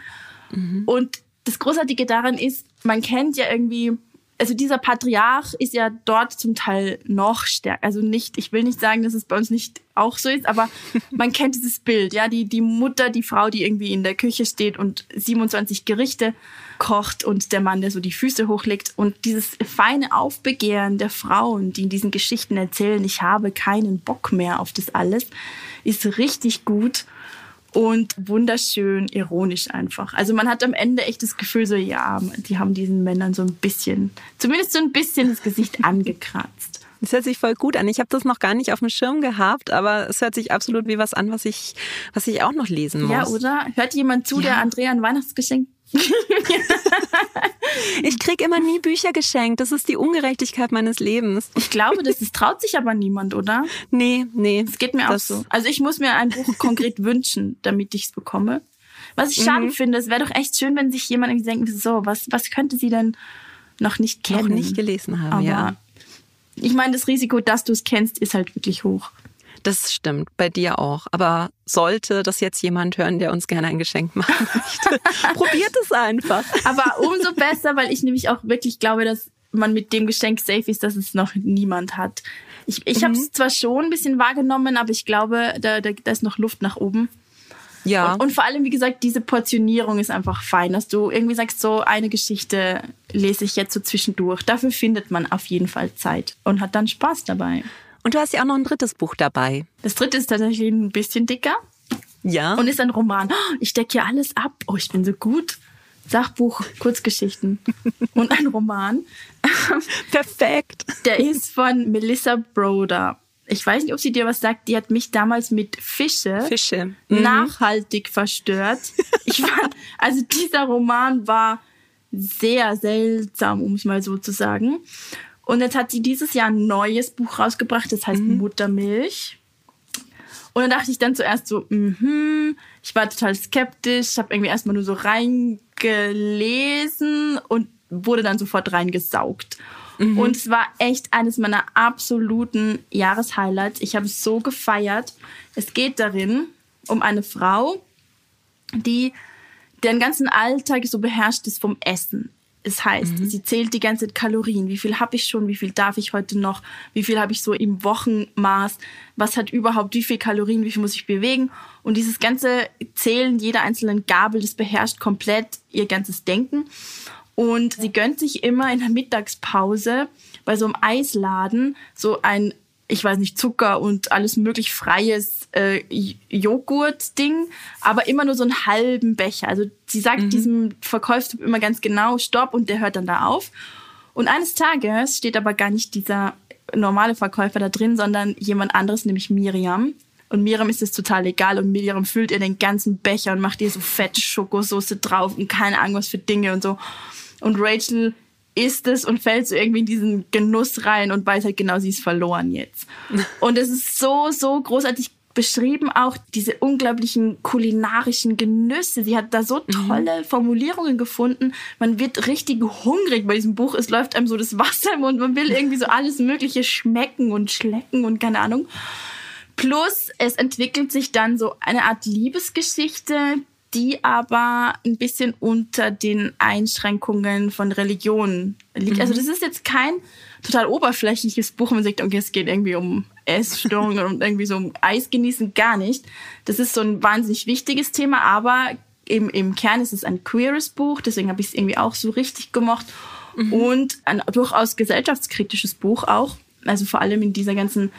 Mhm. Und das Großartige daran ist, man kennt ja irgendwie, also dieser Patriarch ist ja dort zum Teil noch stärker. Also nicht, ich will nicht sagen, dass es bei uns nicht auch so ist, aber *laughs* man kennt dieses Bild, ja, die, die Mutter, die Frau, die irgendwie in der Küche steht und 27 Gerichte kocht und der Mann, der so die Füße hochlegt und dieses feine Aufbegehren der Frauen, die in diesen Geschichten erzählen, ich habe keinen Bock mehr auf das alles, ist richtig gut und wunderschön ironisch einfach. Also man hat am Ende echt das Gefühl, so ja, die haben diesen Männern so ein bisschen, zumindest so ein bisschen das Gesicht *laughs* angekratzt. Das hört sich voll gut an. Ich habe das noch gar nicht auf dem Schirm gehabt, aber es hört sich absolut wie was an, was ich, was ich auch noch lesen muss. Ja, oder? Hört jemand zu, ja. der Andrea ein Weihnachtsgeschenk *laughs* ich krieg immer nie Bücher geschenkt. Das ist die Ungerechtigkeit meines Lebens. Ich glaube, das ist, traut sich aber niemand, oder? Nee, nee. Es geht mir auch so. Also ich muss mir ein Buch konkret *laughs* wünschen, damit ich es bekomme. Was ich schade mhm. finde, es wäre doch echt schön, wenn sich jemand irgendwie denkt, so, was, was könnte sie denn noch nicht kennen? Noch nicht gelesen haben, aber ja. Ich meine, das Risiko, dass du es kennst, ist halt wirklich hoch. Das stimmt, bei dir auch. Aber sollte das jetzt jemand hören, der uns gerne ein Geschenk machen *laughs* möchte, probiert es einfach. Aber umso besser, weil ich nämlich auch wirklich glaube, dass man mit dem Geschenk safe ist, dass es noch niemand hat. Ich, ich mhm. habe es zwar schon ein bisschen wahrgenommen, aber ich glaube, da, da, da ist noch Luft nach oben. Ja. Und, und, vor allem, wie gesagt, diese Portionierung ist einfach fein, dass du irgendwie sagst, so eine Geschichte lese ich jetzt so zwischendurch. Dafür findet man auf jeden Fall Zeit und hat dann Spaß dabei. Und du hast ja auch noch ein drittes Buch dabei. Das dritte ist tatsächlich ein bisschen dicker. Ja. Und ist ein Roman. Oh, ich decke hier alles ab. Oh, ich bin so gut. Sachbuch, Kurzgeschichten *laughs* und ein Roman. Perfekt. Der ist von Melissa Broder. Ich weiß nicht, ob sie dir was sagt. Die hat mich damals mit Fische, Fische. Mhm. nachhaltig verstört. Ich fand, also dieser Roman war sehr seltsam, um es mal so zu sagen. Und jetzt hat sie dieses Jahr ein neues Buch rausgebracht, das heißt mhm. Muttermilch. Und dann dachte ich dann zuerst so, mhm, ich war total skeptisch, habe irgendwie erstmal nur so reingelesen und wurde dann sofort reingesaugt. Mhm. Und es war echt eines meiner absoluten Jahreshighlights. Ich habe es so gefeiert. Es geht darin um eine Frau, die deren ganzen Alltag so beherrscht ist vom Essen. Es heißt, mhm. sie zählt die ganze Zeit Kalorien. Wie viel habe ich schon? Wie viel darf ich heute noch? Wie viel habe ich so im Wochenmaß? Was hat überhaupt wie viel Kalorien? Wie viel muss ich bewegen? Und dieses ganze Zählen jeder einzelnen Gabel, das beherrscht komplett ihr ganzes Denken. Und sie gönnt sich immer in der Mittagspause bei so einem Eisladen so ein, ich weiß nicht, Zucker und alles möglich freies äh, Joghurt-Ding, aber immer nur so einen halben Becher. Also sie sagt mhm. diesem Verkäufer immer ganz genau, stopp, und der hört dann da auf. Und eines Tages steht aber gar nicht dieser normale Verkäufer da drin, sondern jemand anderes, nämlich Miriam. Und Miriam ist es total egal und Miriam füllt ihr den ganzen Becher und macht ihr so fett Schokosoße drauf und keine Ahnung was für Dinge und so. Und Rachel isst es und fällt so irgendwie in diesen Genuss rein und weiß halt genau, sie ist verloren jetzt. *laughs* Und es ist so, so großartig beschrieben, auch diese unglaublichen kulinarischen Genüsse. Sie hat da so mhm. tolle Formulierungen gefunden. Man wird richtig hungrig bei diesem Buch. Es läuft einem so das Wasser im Mund. Man will irgendwie so *laughs* alles Mögliche schmecken und schlecken und keine Ahnung. Plus, es entwickelt sich dann so eine Art Liebesgeschichte, die aber ein bisschen unter den Einschränkungen von Religion liegt. Also mhm. Also das ist jetzt kein total oberflächliches Buch, man sagt, okay, es geht irgendwie um Essstörungen *laughs* und irgendwie so um Eis genießen, gar nicht. Das ist so ein wahnsinnig wichtiges Thema, aber im, im Kern ist es ein queeres Buch, deswegen habe ich es irgendwie auch so richtig gemocht. Mhm. Und ein durchaus gesellschaftskritisches Buch auch, also vor allem in dieser ganzen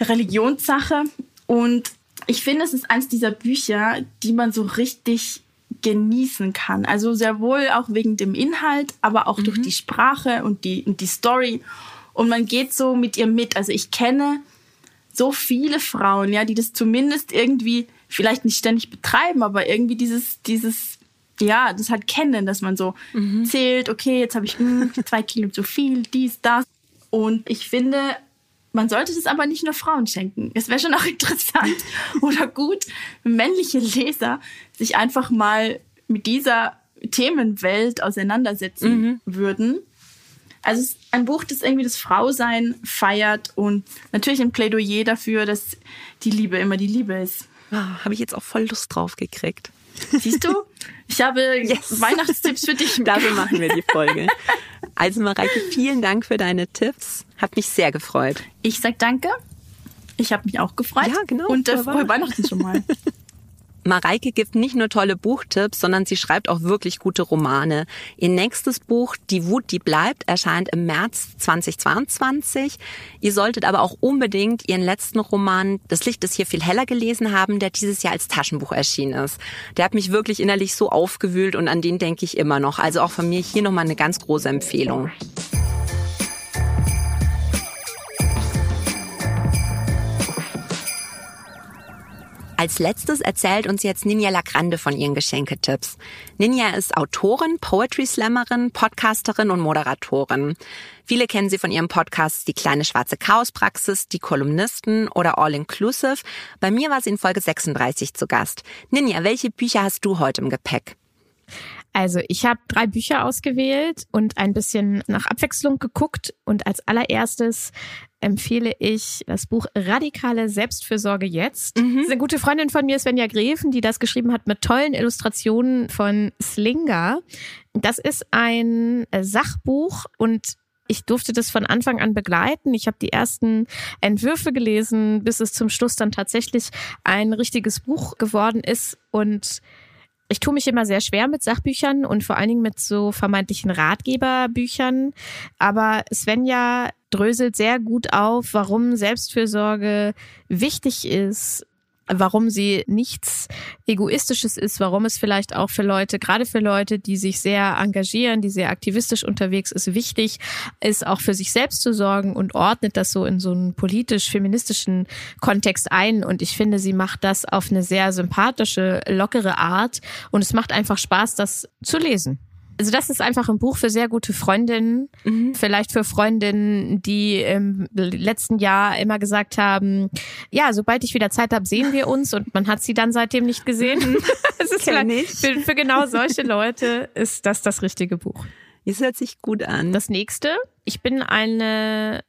Religionssache. Und ich finde, es ist eines dieser Bücher, die man so richtig genießen kann. Also sehr wohl auch wegen dem Inhalt, aber auch mhm. durch die Sprache und die, und die Story. Und man geht so mit ihr mit. Also ich kenne so viele Frauen, ja, die das zumindest irgendwie vielleicht nicht ständig betreiben, aber irgendwie dieses, dieses, ja, das halt kennen, dass man so mhm. zählt, okay, jetzt habe ich mh, hm, zwei Kilo zu viel, dies, das. Und ich finde, man sollte das aber nicht nur Frauen schenken. Es wäre schon auch *laughs* interessant oder gut, wenn männliche Leser sich einfach mal mit dieser Themenwelt auseinandersetzen mhm. würden. Also es ist ein Buch, das irgendwie das Frausein feiert und natürlich ein Plädoyer dafür, dass die Liebe immer die Liebe ist. Oh, Habe ich jetzt auch voll Lust drauf gekriegt. Siehst du? *laughs* Ich habe yes. Weihnachtstipps für dich. *laughs* Dafür machen wir die Folge. Also Mareike, vielen Dank für deine Tipps. Hat mich sehr gefreut. Ich sag danke. Ich habe mich auch gefreut. Ja, genau. Und äh, frohe Weihnachten schon mal. *laughs* Mareike gibt nicht nur tolle Buchtipps, sondern sie schreibt auch wirklich gute Romane. Ihr nächstes Buch, Die Wut, die bleibt, erscheint im März 2022. Ihr solltet aber auch unbedingt ihren letzten Roman Das Licht ist hier viel heller gelesen haben, der dieses Jahr als Taschenbuch erschienen ist. Der hat mich wirklich innerlich so aufgewühlt und an den denke ich immer noch. Also auch von mir hier nochmal eine ganz große Empfehlung. Als letztes erzählt uns jetzt Ninja Lagrande von ihren Geschenketipps. Ninja ist Autorin, Poetry Slammerin, Podcasterin und Moderatorin. Viele kennen sie von ihrem Podcast Die kleine schwarze Chaospraxis, Die Kolumnisten oder All Inclusive. Bei mir war sie in Folge 36 zu Gast. Ninja, welche Bücher hast du heute im Gepäck? Also ich habe drei Bücher ausgewählt und ein bisschen nach Abwechslung geguckt. Und als allererstes empfehle ich das Buch Radikale Selbstfürsorge jetzt. Mhm. Das ist eine gute Freundin von mir, Svenja Greven, die das geschrieben hat mit tollen Illustrationen von Slinger. Das ist ein Sachbuch und Ich durfte das von Anfang an begleiten. Ich habe die ersten Entwürfe gelesen, bis es zum Schluss dann tatsächlich ein richtiges Buch geworden ist. Und ich tue mich immer sehr schwer mit Sachbüchern und vor allen Dingen mit so vermeintlichen Ratgeberbüchern. Aber Svenja dröselt sehr gut auf, warum Selbstfürsorge wichtig ist, warum sie nichts Egoistisches ist, warum es vielleicht auch für Leute, gerade für Leute, die sich sehr engagieren, die sehr aktivistisch unterwegs ist, wichtig ist, auch für sich selbst zu sorgen und ordnet das so in so einen politisch-feministischen Kontext ein. Und ich finde, sie macht das auf eine sehr sympathische, lockere Art. Und es macht einfach Spaß, das zu lesen. Also das ist einfach ein Buch für sehr gute Freundinnen. Mhm. Vielleicht für Freundinnen, die im letzten Jahr immer gesagt haben, ja, sobald ich wieder Zeit habe, sehen wir uns und man hat sie dann seitdem nicht gesehen. *laughs* *laughs* Es ist für, für genau solche Leute ist das das richtige Buch. Es hört sich gut an. Das nächste. Ich bin eine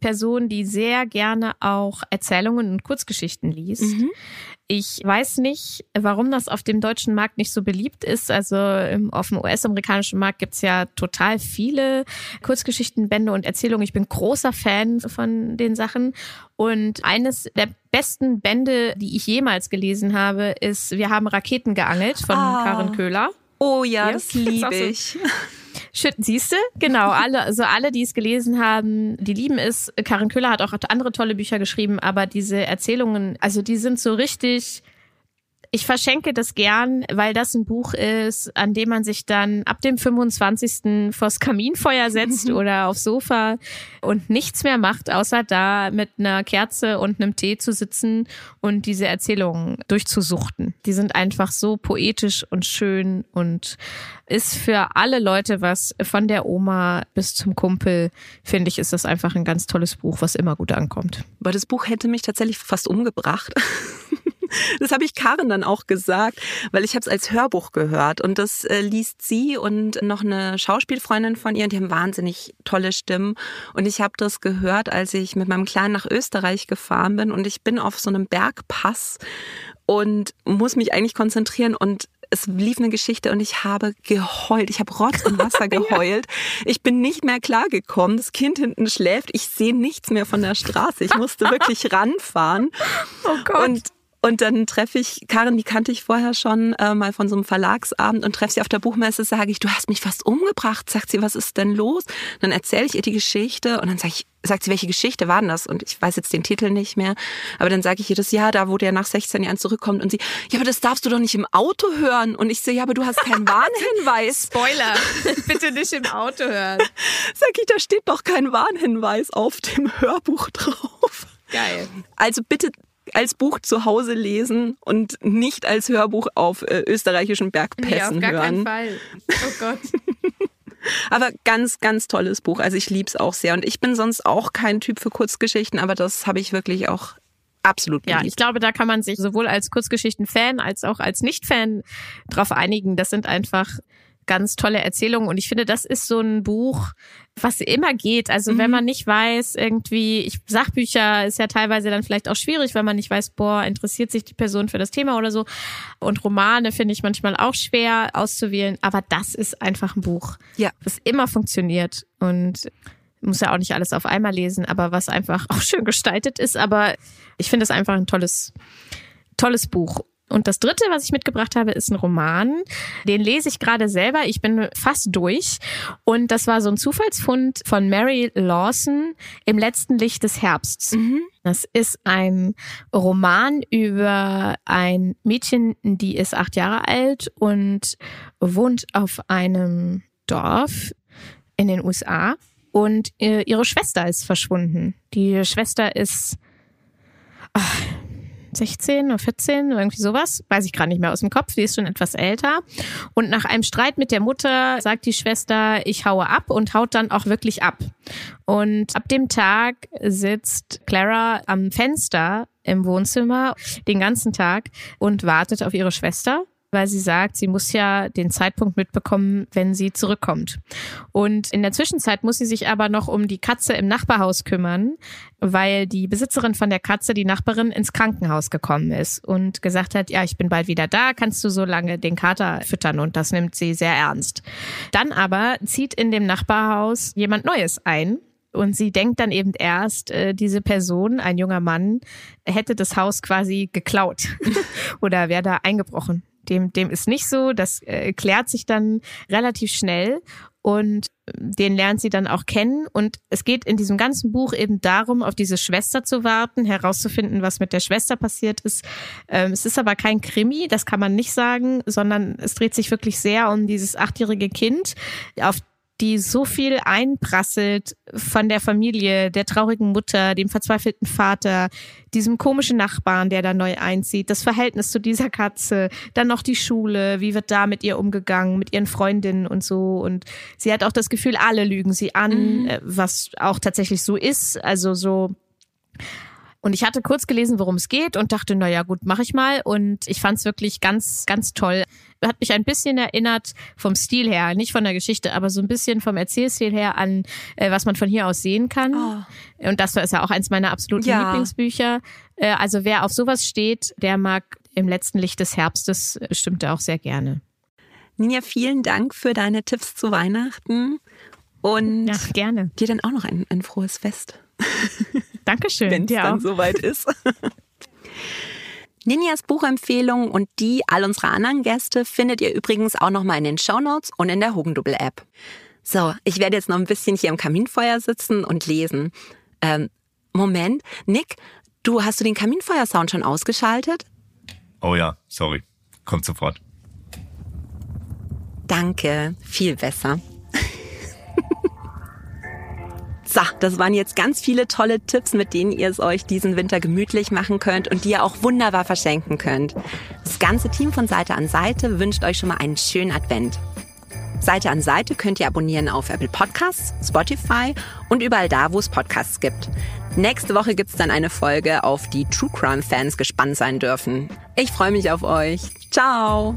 Person, die sehr gerne auch Erzählungen und Kurzgeschichten liest. Mhm. Ich weiß nicht, warum das auf dem deutschen Markt nicht so beliebt ist. Also auf dem US-amerikanischen Markt gibt's ja total viele Kurzgeschichtenbände und Erzählungen. Ich bin großer Fan von den Sachen. Und eines der besten Bände, die ich jemals gelesen habe, ist Wir haben Raketen geangelt von ah. Karin Köhler. Oh ja, ja das *laughs* liebe ich. Siehst du? Genau, *laughs* alle, also alle, die es gelesen haben, die lieben es. Karin Köhler hat auch andere tolle Bücher geschrieben, aber diese Erzählungen, also die sind so richtig ich verschenke das gern, weil das ein Buch ist, an dem man sich dann ab dem 25. vors Kaminfeuer setzt *laughs* oder aufs Sofa und nichts mehr macht, außer da mit einer Kerze und einem Tee zu sitzen und diese Erzählungen durchzusuchten. Die sind einfach so poetisch und schön und ist für alle Leute was, von der Oma bis zum Kumpel, finde ich, ist das einfach ein ganz tolles Buch, was immer gut ankommt. Aber das Buch hätte mich tatsächlich fast umgebracht. *laughs* *laughs* Das habe ich Karin dann auch gesagt, weil ich habe es als Hörbuch gehört und das äh, liest sie und noch eine Schauspielfreundin von ihr und die haben wahnsinnig tolle Stimmen und ich habe das gehört, als ich mit meinem Kleinen nach Österreich gefahren bin und ich bin auf so einem Bergpass und muss mich eigentlich konzentrieren und es lief eine Geschichte und ich habe geheult. Ich habe Rotz und Wasser *laughs* geheult. Ich bin nicht mehr klargekommen. Das Kind hinten schläft. Ich sehe nichts mehr von der Straße. Ich musste wirklich *laughs* ranfahren. Oh Gott. Und und dann treffe ich Karin, die kannte ich vorher schon äh, mal von so einem Verlagsabend und treffe sie auf der Buchmesse, sage ich, du hast mich fast umgebracht. Sagt sie, was ist denn los? Dann erzähle ich ihr die Geschichte und dann sage ich, sagt sie, welche Geschichte war denn das? Und ich weiß jetzt den Titel nicht mehr. Aber dann sage ich ihr das, ja, da wo der nach 16 Jahren zurückkommt und sie, ja, aber das darfst du doch nicht im Auto hören. Und ich so, ja, aber du hast keinen Warnhinweis. *laughs* Spoiler, bitte nicht im Auto hören. *laughs* Sag ich, da steht doch kein Warnhinweis auf dem Hörbuch drauf. Geil. Also bitte als Buch zu Hause lesen und nicht als Hörbuch auf äh, österreichischen Bergpässen nee, auf gar hören. Keinen Fall. Oh Gott. *laughs* aber ganz, ganz tolles Buch. Also ich lieb's auch sehr. Und ich bin sonst auch kein Typ für Kurzgeschichten, aber das habe ich wirklich auch absolut geliebt. Ja, ich glaube, da kann man sich sowohl als Kurzgeschichten-Fan als auch als Nicht-Fan drauf einigen. Das sind einfach ganz tolle Erzählungen. Und ich finde, das ist so ein Buch, was immer geht. Also mhm. wenn man nicht weiß, irgendwie, ich, Sachbücher ist ja teilweise dann vielleicht auch schwierig, weil man nicht weiß, boah, interessiert sich die Person für das Thema oder so. Und Romane finde ich manchmal auch schwer auszuwählen. Aber das ist einfach ein Buch, ja. das immer funktioniert. Und muss ja auch nicht alles auf einmal lesen, aber was einfach *laughs* auch schön gestaltet ist. Aber ich finde es einfach ein tolles, tolles Buch. Und das dritte, was ich mitgebracht habe, ist ein Roman. Den lese ich gerade selber. Ich bin fast durch. Und das war so ein Zufallsfund von Mary Lawson im letzten Licht des Herbsts. Mhm. Das ist ein Roman über ein Mädchen, die ist acht Jahre alt und wohnt auf einem Dorf in den USA. Und äh, ihre Schwester ist verschwunden. Die Schwester ist, ach, 16 oder 14, irgendwie sowas, weiß ich gerade nicht mehr aus dem Kopf, die ist schon etwas älter. Und nach einem Streit mit der Mutter sagt die Schwester, ich haue ab und haut dann auch wirklich ab. Und ab dem Tag sitzt Clara am Fenster im Wohnzimmer den ganzen Tag und wartet auf ihre Schwester weil sie sagt, sie muss ja den Zeitpunkt mitbekommen, wenn sie zurückkommt. Und in der Zwischenzeit muss sie sich aber noch um die Katze im Nachbarhaus kümmern, weil die Besitzerin von der Katze, die Nachbarin, ins Krankenhaus gekommen ist und gesagt hat, ja, ich bin bald wieder da, kannst du so lange den Kater füttern und das nimmt sie sehr ernst. Dann aber zieht in dem Nachbarhaus jemand Neues ein und sie denkt dann eben erst, äh, diese Person, ein junger Mann, hätte das Haus quasi geklaut *laughs* oder wäre da eingebrochen. Dem, dem ist nicht so. Das äh, klärt sich dann relativ schnell und den lernt sie dann auch kennen. Und es geht in diesem ganzen Buch eben darum, auf diese Schwester zu warten, herauszufinden, was mit der Schwester passiert ist. Ähm, es ist aber kein Krimi, das kann man nicht sagen, sondern es dreht sich wirklich sehr um dieses achtjährige Kind, auf die so viel einprasselt von der Familie, der traurigen Mutter, dem verzweifelten Vater, diesem komischen Nachbarn, der da neu einzieht, das Verhältnis zu dieser Katze, dann noch die Schule, wie wird da mit ihr umgegangen, mit ihren Freundinnen und so. Und sie hat auch das Gefühl, alle lügen sie an, mhm. Äh, was auch tatsächlich so ist. Also so und ich hatte kurz gelesen, worum es geht und dachte, na ja, gut, mache ich mal. Und ich fand es wirklich ganz, ganz toll. Hat mich ein bisschen erinnert vom Stil her, nicht von der Geschichte, aber so ein bisschen vom Erzählstil her an, äh, was man von hier aus sehen kann. Oh. Und das ist ja auch eins meiner absoluten ja. Lieblingsbücher. Äh, also wer auf sowas steht, der mag im letzten Licht des Herbstes bestimmt auch sehr gerne. Ninja, vielen Dank für deine Tipps zu Weihnachten. Und ja, gerne. dir dann auch noch ein, ein frohes Fest. *laughs* Dankeschön. Wenn es ja. dann soweit ist. *laughs* Ninjas Buchempfehlungen und die all unserer anderen Gäste findet ihr übrigens auch nochmal in den Shownotes und in der Hugendubel-App. So, ich werde jetzt noch ein bisschen hier im Kaminfeuer sitzen und lesen. Ähm, Moment, Nick, du hast du den Kaminfeuersound schon ausgeschaltet? Oh ja, sorry. Kommt sofort. Danke, viel besser. So, das waren jetzt ganz viele tolle Tipps, mit denen ihr es euch diesen Winter gemütlich machen könnt und die ihr auch wunderbar verschenken könnt. Das ganze Team von Seite an Seite wünscht euch schon mal einen schönen Advent. Seite an Seite könnt ihr abonnieren auf Apple Podcasts, Spotify und überall da, wo es Podcasts gibt. Nächste Woche gibt's dann eine Folge, auf die True Crime Fans gespannt sein dürfen. Ich freue mich auf euch. Ciao!